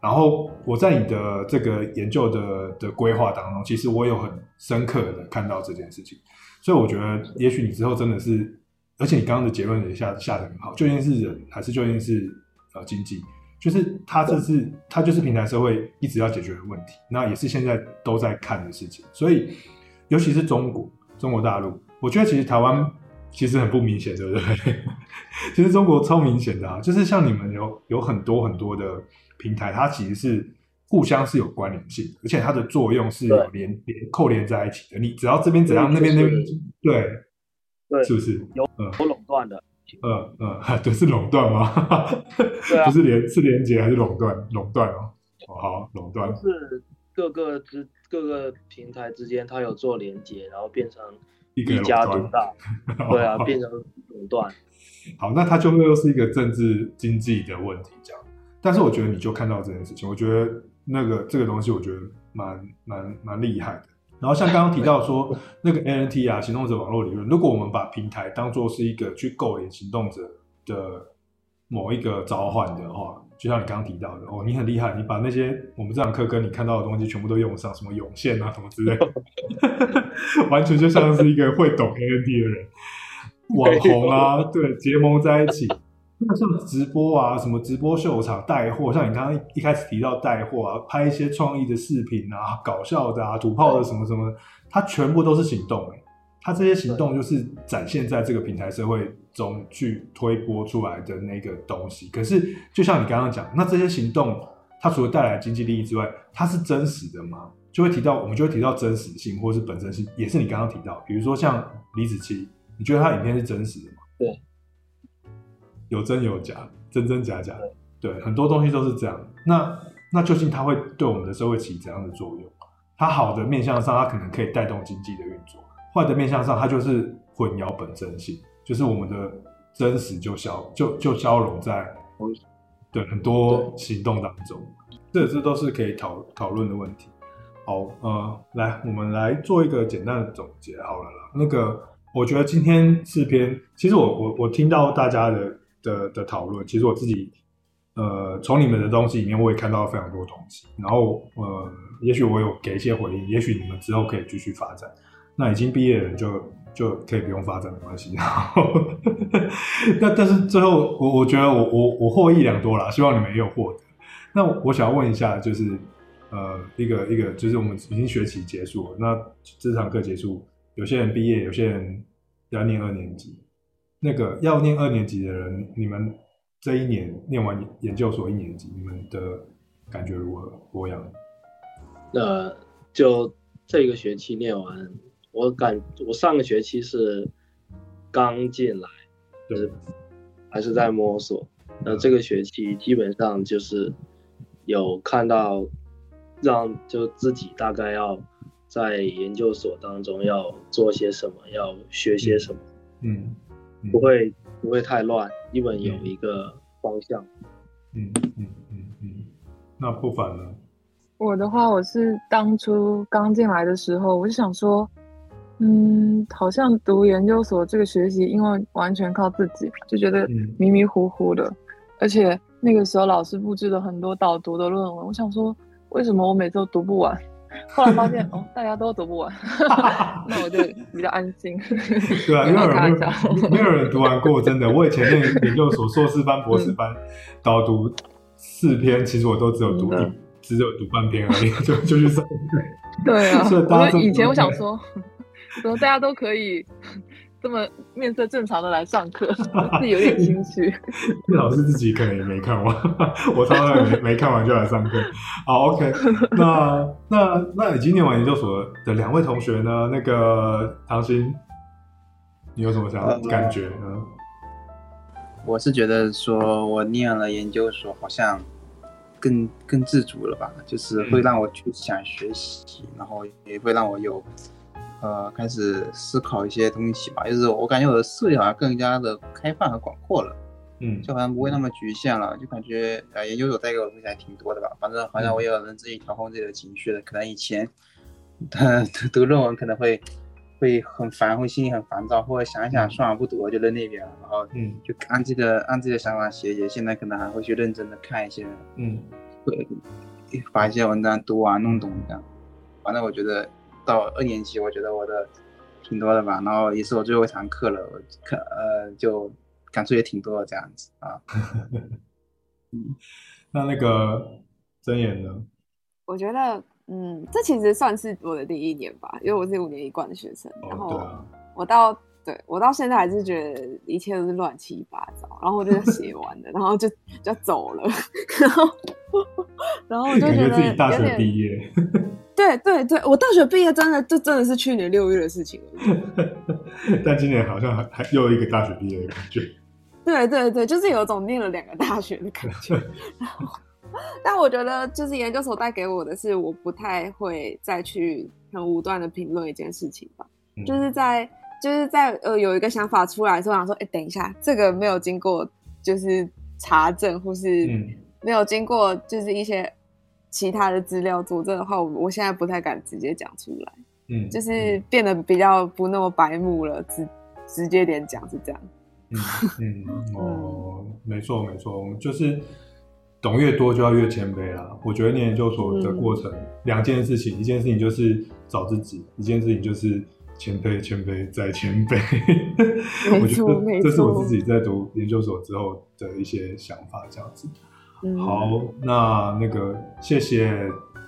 然后我在你的这个研究的的规划当中，其实我有很深刻的看到这件事情，所以我觉得，也许你之后真的是。而且你刚刚的结论也下下得很好，究竟是人还是究竟是呃经济？就是它这是它就是平台社会一直要解决的问题，那也是现在都在看的事情。所以尤其是中国中国大陆，我觉得其实台湾其实很不明显，对不对？其实中国超明显的啊，就是像你们有有很多很多的平台，它其实是互相是有关联性的，而且它的作用是有连连扣连在一起的。你只要这边怎样，那边那边对。对，是不是有有垄断的？嗯嗯，对，是垄断吗？对啊，不是连是连接还是垄断？垄断哦，好，垄断是各个之各个平台之间，它有做连接，然后变成一家独大，对啊，变成垄断。好，那它就会又是一个政治经济的问题，这样。但是我觉得你就看到这件事情，我觉得那个这个东西，我觉得蛮蛮蛮厉害的。然后像刚刚提到说那个 ANT 啊，行动者网络理论，如果我们把平台当做是一个去勾连行动者的某一个召唤的话，就像你刚刚提到的哦，你很厉害，你把那些我们这堂课跟你看到的东西全部都用上，什么涌现啊什么之类的，完全就像是一个会懂 ANT 的人，网红啊，对，结盟在一起。那像直播啊，什么直播秀场带货，像你刚刚一开始提到带货啊，拍一些创意的视频啊，搞笑的啊，土炮的什么什么，它全部都是行动哎，它这些行动就是展现在这个平台社会中去推播出来的那个东西。可是就像你刚刚讲，那这些行动它除了带来经济利益之外，它是真实的吗？就会提到我们就会提到真实性或是本身性，也是你刚刚提到，比如说像李子柒，你觉得他影片是真实的吗？对。有真有假，真真假假，对，很多东西都是这样。那那究竟它会对我们的社会起怎样的作用？它好的面向上，它可能可以带动经济的运作；坏的面向上，它就是混淆本真性，就是我们的真实就消就就消融在对很多行动当中。这这都是可以讨讨论的问题。好，呃，来，我们来做一个简单的总结好了啦。那个，我觉得今天四篇，其实我我我听到大家的。的的讨论，其实我自己，呃，从你们的东西里面，我也看到了非常多东西。然后，呃，也许我有给一些回应，也许你们之后可以继续发展。那已经毕业的人就就可以不用发展，没关系。然 后那但是最后我我觉得我我我获益良多啦，希望你们也有获得。那我想要问一下，就是呃一个一个就是我们已经学期结束了，那这堂课结束，有些人毕业，有些人要念二年级。那个要念二年级的人，你们这一年念完研究所一年级，你们的感觉如何？博洋？那就这个学期念完，我感我上个学期是刚进来，就是还是在摸索。那这个学期基本上就是有看到，让就自己大概要在研究所当中要做些什么，要学些什么。嗯，嗯不会不会太乱，基本有一个方向。嗯嗯嗯嗯，那不凡呢？我的话，我是当初刚进来的时候，我就想说，嗯，好像读研究所这个学习，因为完全靠自己，就觉得迷迷糊糊的，嗯、而且那个时候老师布置了很多导读的论文，我想说，为什么我每次都读不完？后来发现哦，大家都读不完，那我就比较安心。对啊，因为没有没有人读完过，真的。我以前那研究所硕士班、博士班导读四篇，其实我都只有读一。只有读半篇而已，就就去上课。对啊，所以以前我想说，怎么大家都可以这么面色正常的来上课，是有点兴趣。老师自己可能也没看完，我常常没没看完就来上课。好，OK，那那那已经念完研究所的两位同学呢？那个唐鑫，你有什么想感觉呢？我是觉得说，我念了研究所，好像。更更自主了吧，就是会让我去想学习，然后也会让我有，呃，开始思考一些东西吧。就是我感觉我的视野好像更加的开放和广阔了，嗯，就好像不会那么局限了，就感觉呃研究所带给我的东西还挺多的吧。反正好像我也能自己调控自己的情绪的，可能以前，呃，读读论文可能会。会很烦，会心里很烦躁，或者想一想算了不读了就扔那边了，然后嗯，就按自己的按自己的想法写写。现在可能还会去认真的看一些，嗯，会把一些文章读完弄懂这样。反正我觉得到二年级，我觉得我的挺多的吧。然后也是我最后一堂课了，课呃就感触也挺多的这样子啊。嗯，那那个真言呢？我觉得。嗯，这其实算是我的第一年吧，因为我是五年一贯的学生。然后我到，对，我到现在还是觉得一切都是乱七八糟。然后我就写完了，然后就就走了。然后，然后我就觉得自己大学毕业。对对对，我大学毕业真的就真的是去年六月的事情了。但今年好像还还又一个大学毕业的感觉。对对对，就是有种念了两个大学的感觉。然后。但我觉得，就是研究所带给我的是，我不太会再去很武断的评论一件事情吧。嗯、就是在，就是在呃有一个想法出来的时候，想说，哎、欸，等一下，这个没有经过就是查证，或是没有经过就是一些其他的资料佐证的话，我我现在不太敢直接讲出来。嗯，就是变得比较不那么白目了，直直接点讲是这样。嗯 嗯哦，没错没错，我们就是。懂越多就要越谦卑啦。我觉得念研究所的过程，两、嗯、件事情，一件事情就是找自己，一件事情就是谦卑、谦卑再谦卑。我觉得这是我自己在读研究所之后的一些想法，这样子。嗯、好，那那个谢谢，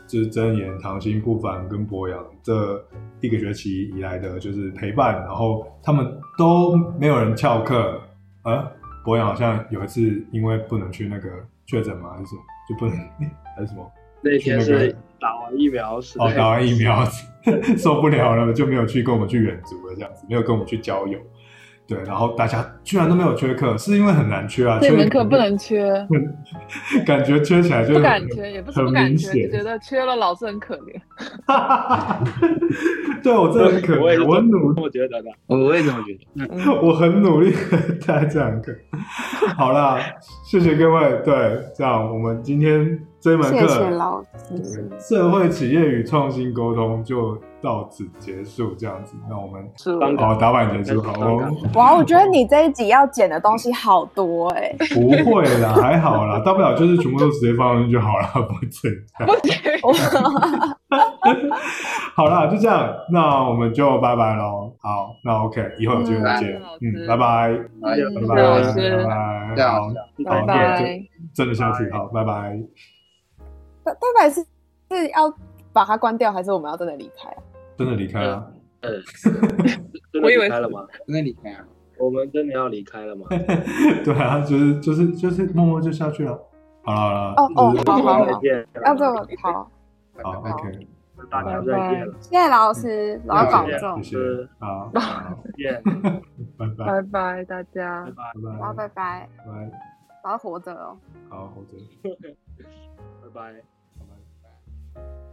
就是真言、唐心、不凡跟博洋这一个学期以来的就是陪伴，然后他们都没有人翘课，啊，博洋好像有一次因为不能去那个。确诊嘛？还是什么？就不能 还是什么？那天是打完疫苗，哦，打完疫苗 受不了了，就没有去跟我们去远足了，这样子没有跟我们去郊游。对，然后大家居然都没有缺课，是因为很难缺啊？这门课不能缺，感觉缺起来就不敢缺，也不是不敢缺，就觉得缺了老师很可怜。对，我真的很可怜，我很努力，我觉得的，我也这么觉得，我很努力在这堂课。好啦，谢谢各位。对，这样我们今天这门课，谢谢老师，社会企业与创新沟通就。到此结束，这样子，那我们好打板结束，好哦。哇，我觉得你这一集要剪的东西好多哎。不会啦，还好啦，大不了就是全部都直接放上去就好了，不会这样。好啦，就这样，那我们就拜拜喽。好，那 OK，以后有机会再见。嗯，拜拜，拜拜，拜老拜好，拜拜，真的下去，好，拜拜。拜拜拜是是要把它关掉，还是我们要真的离开啊？真的离开了？嗯，我以为离开了吗？真的离开啊？我们真的要离开了吗？对啊，就是就是就是默默就下去了。好了好了，哦哦，好好好，再见，要这么好，好 OK，大家再见。了，谢谢老师，老师保重，谢谢，好，再见，拜拜，拜拜大家，拜拜，拜拜，拜。拜，拜，老师活着哦，好活着，拜拜，拜拜。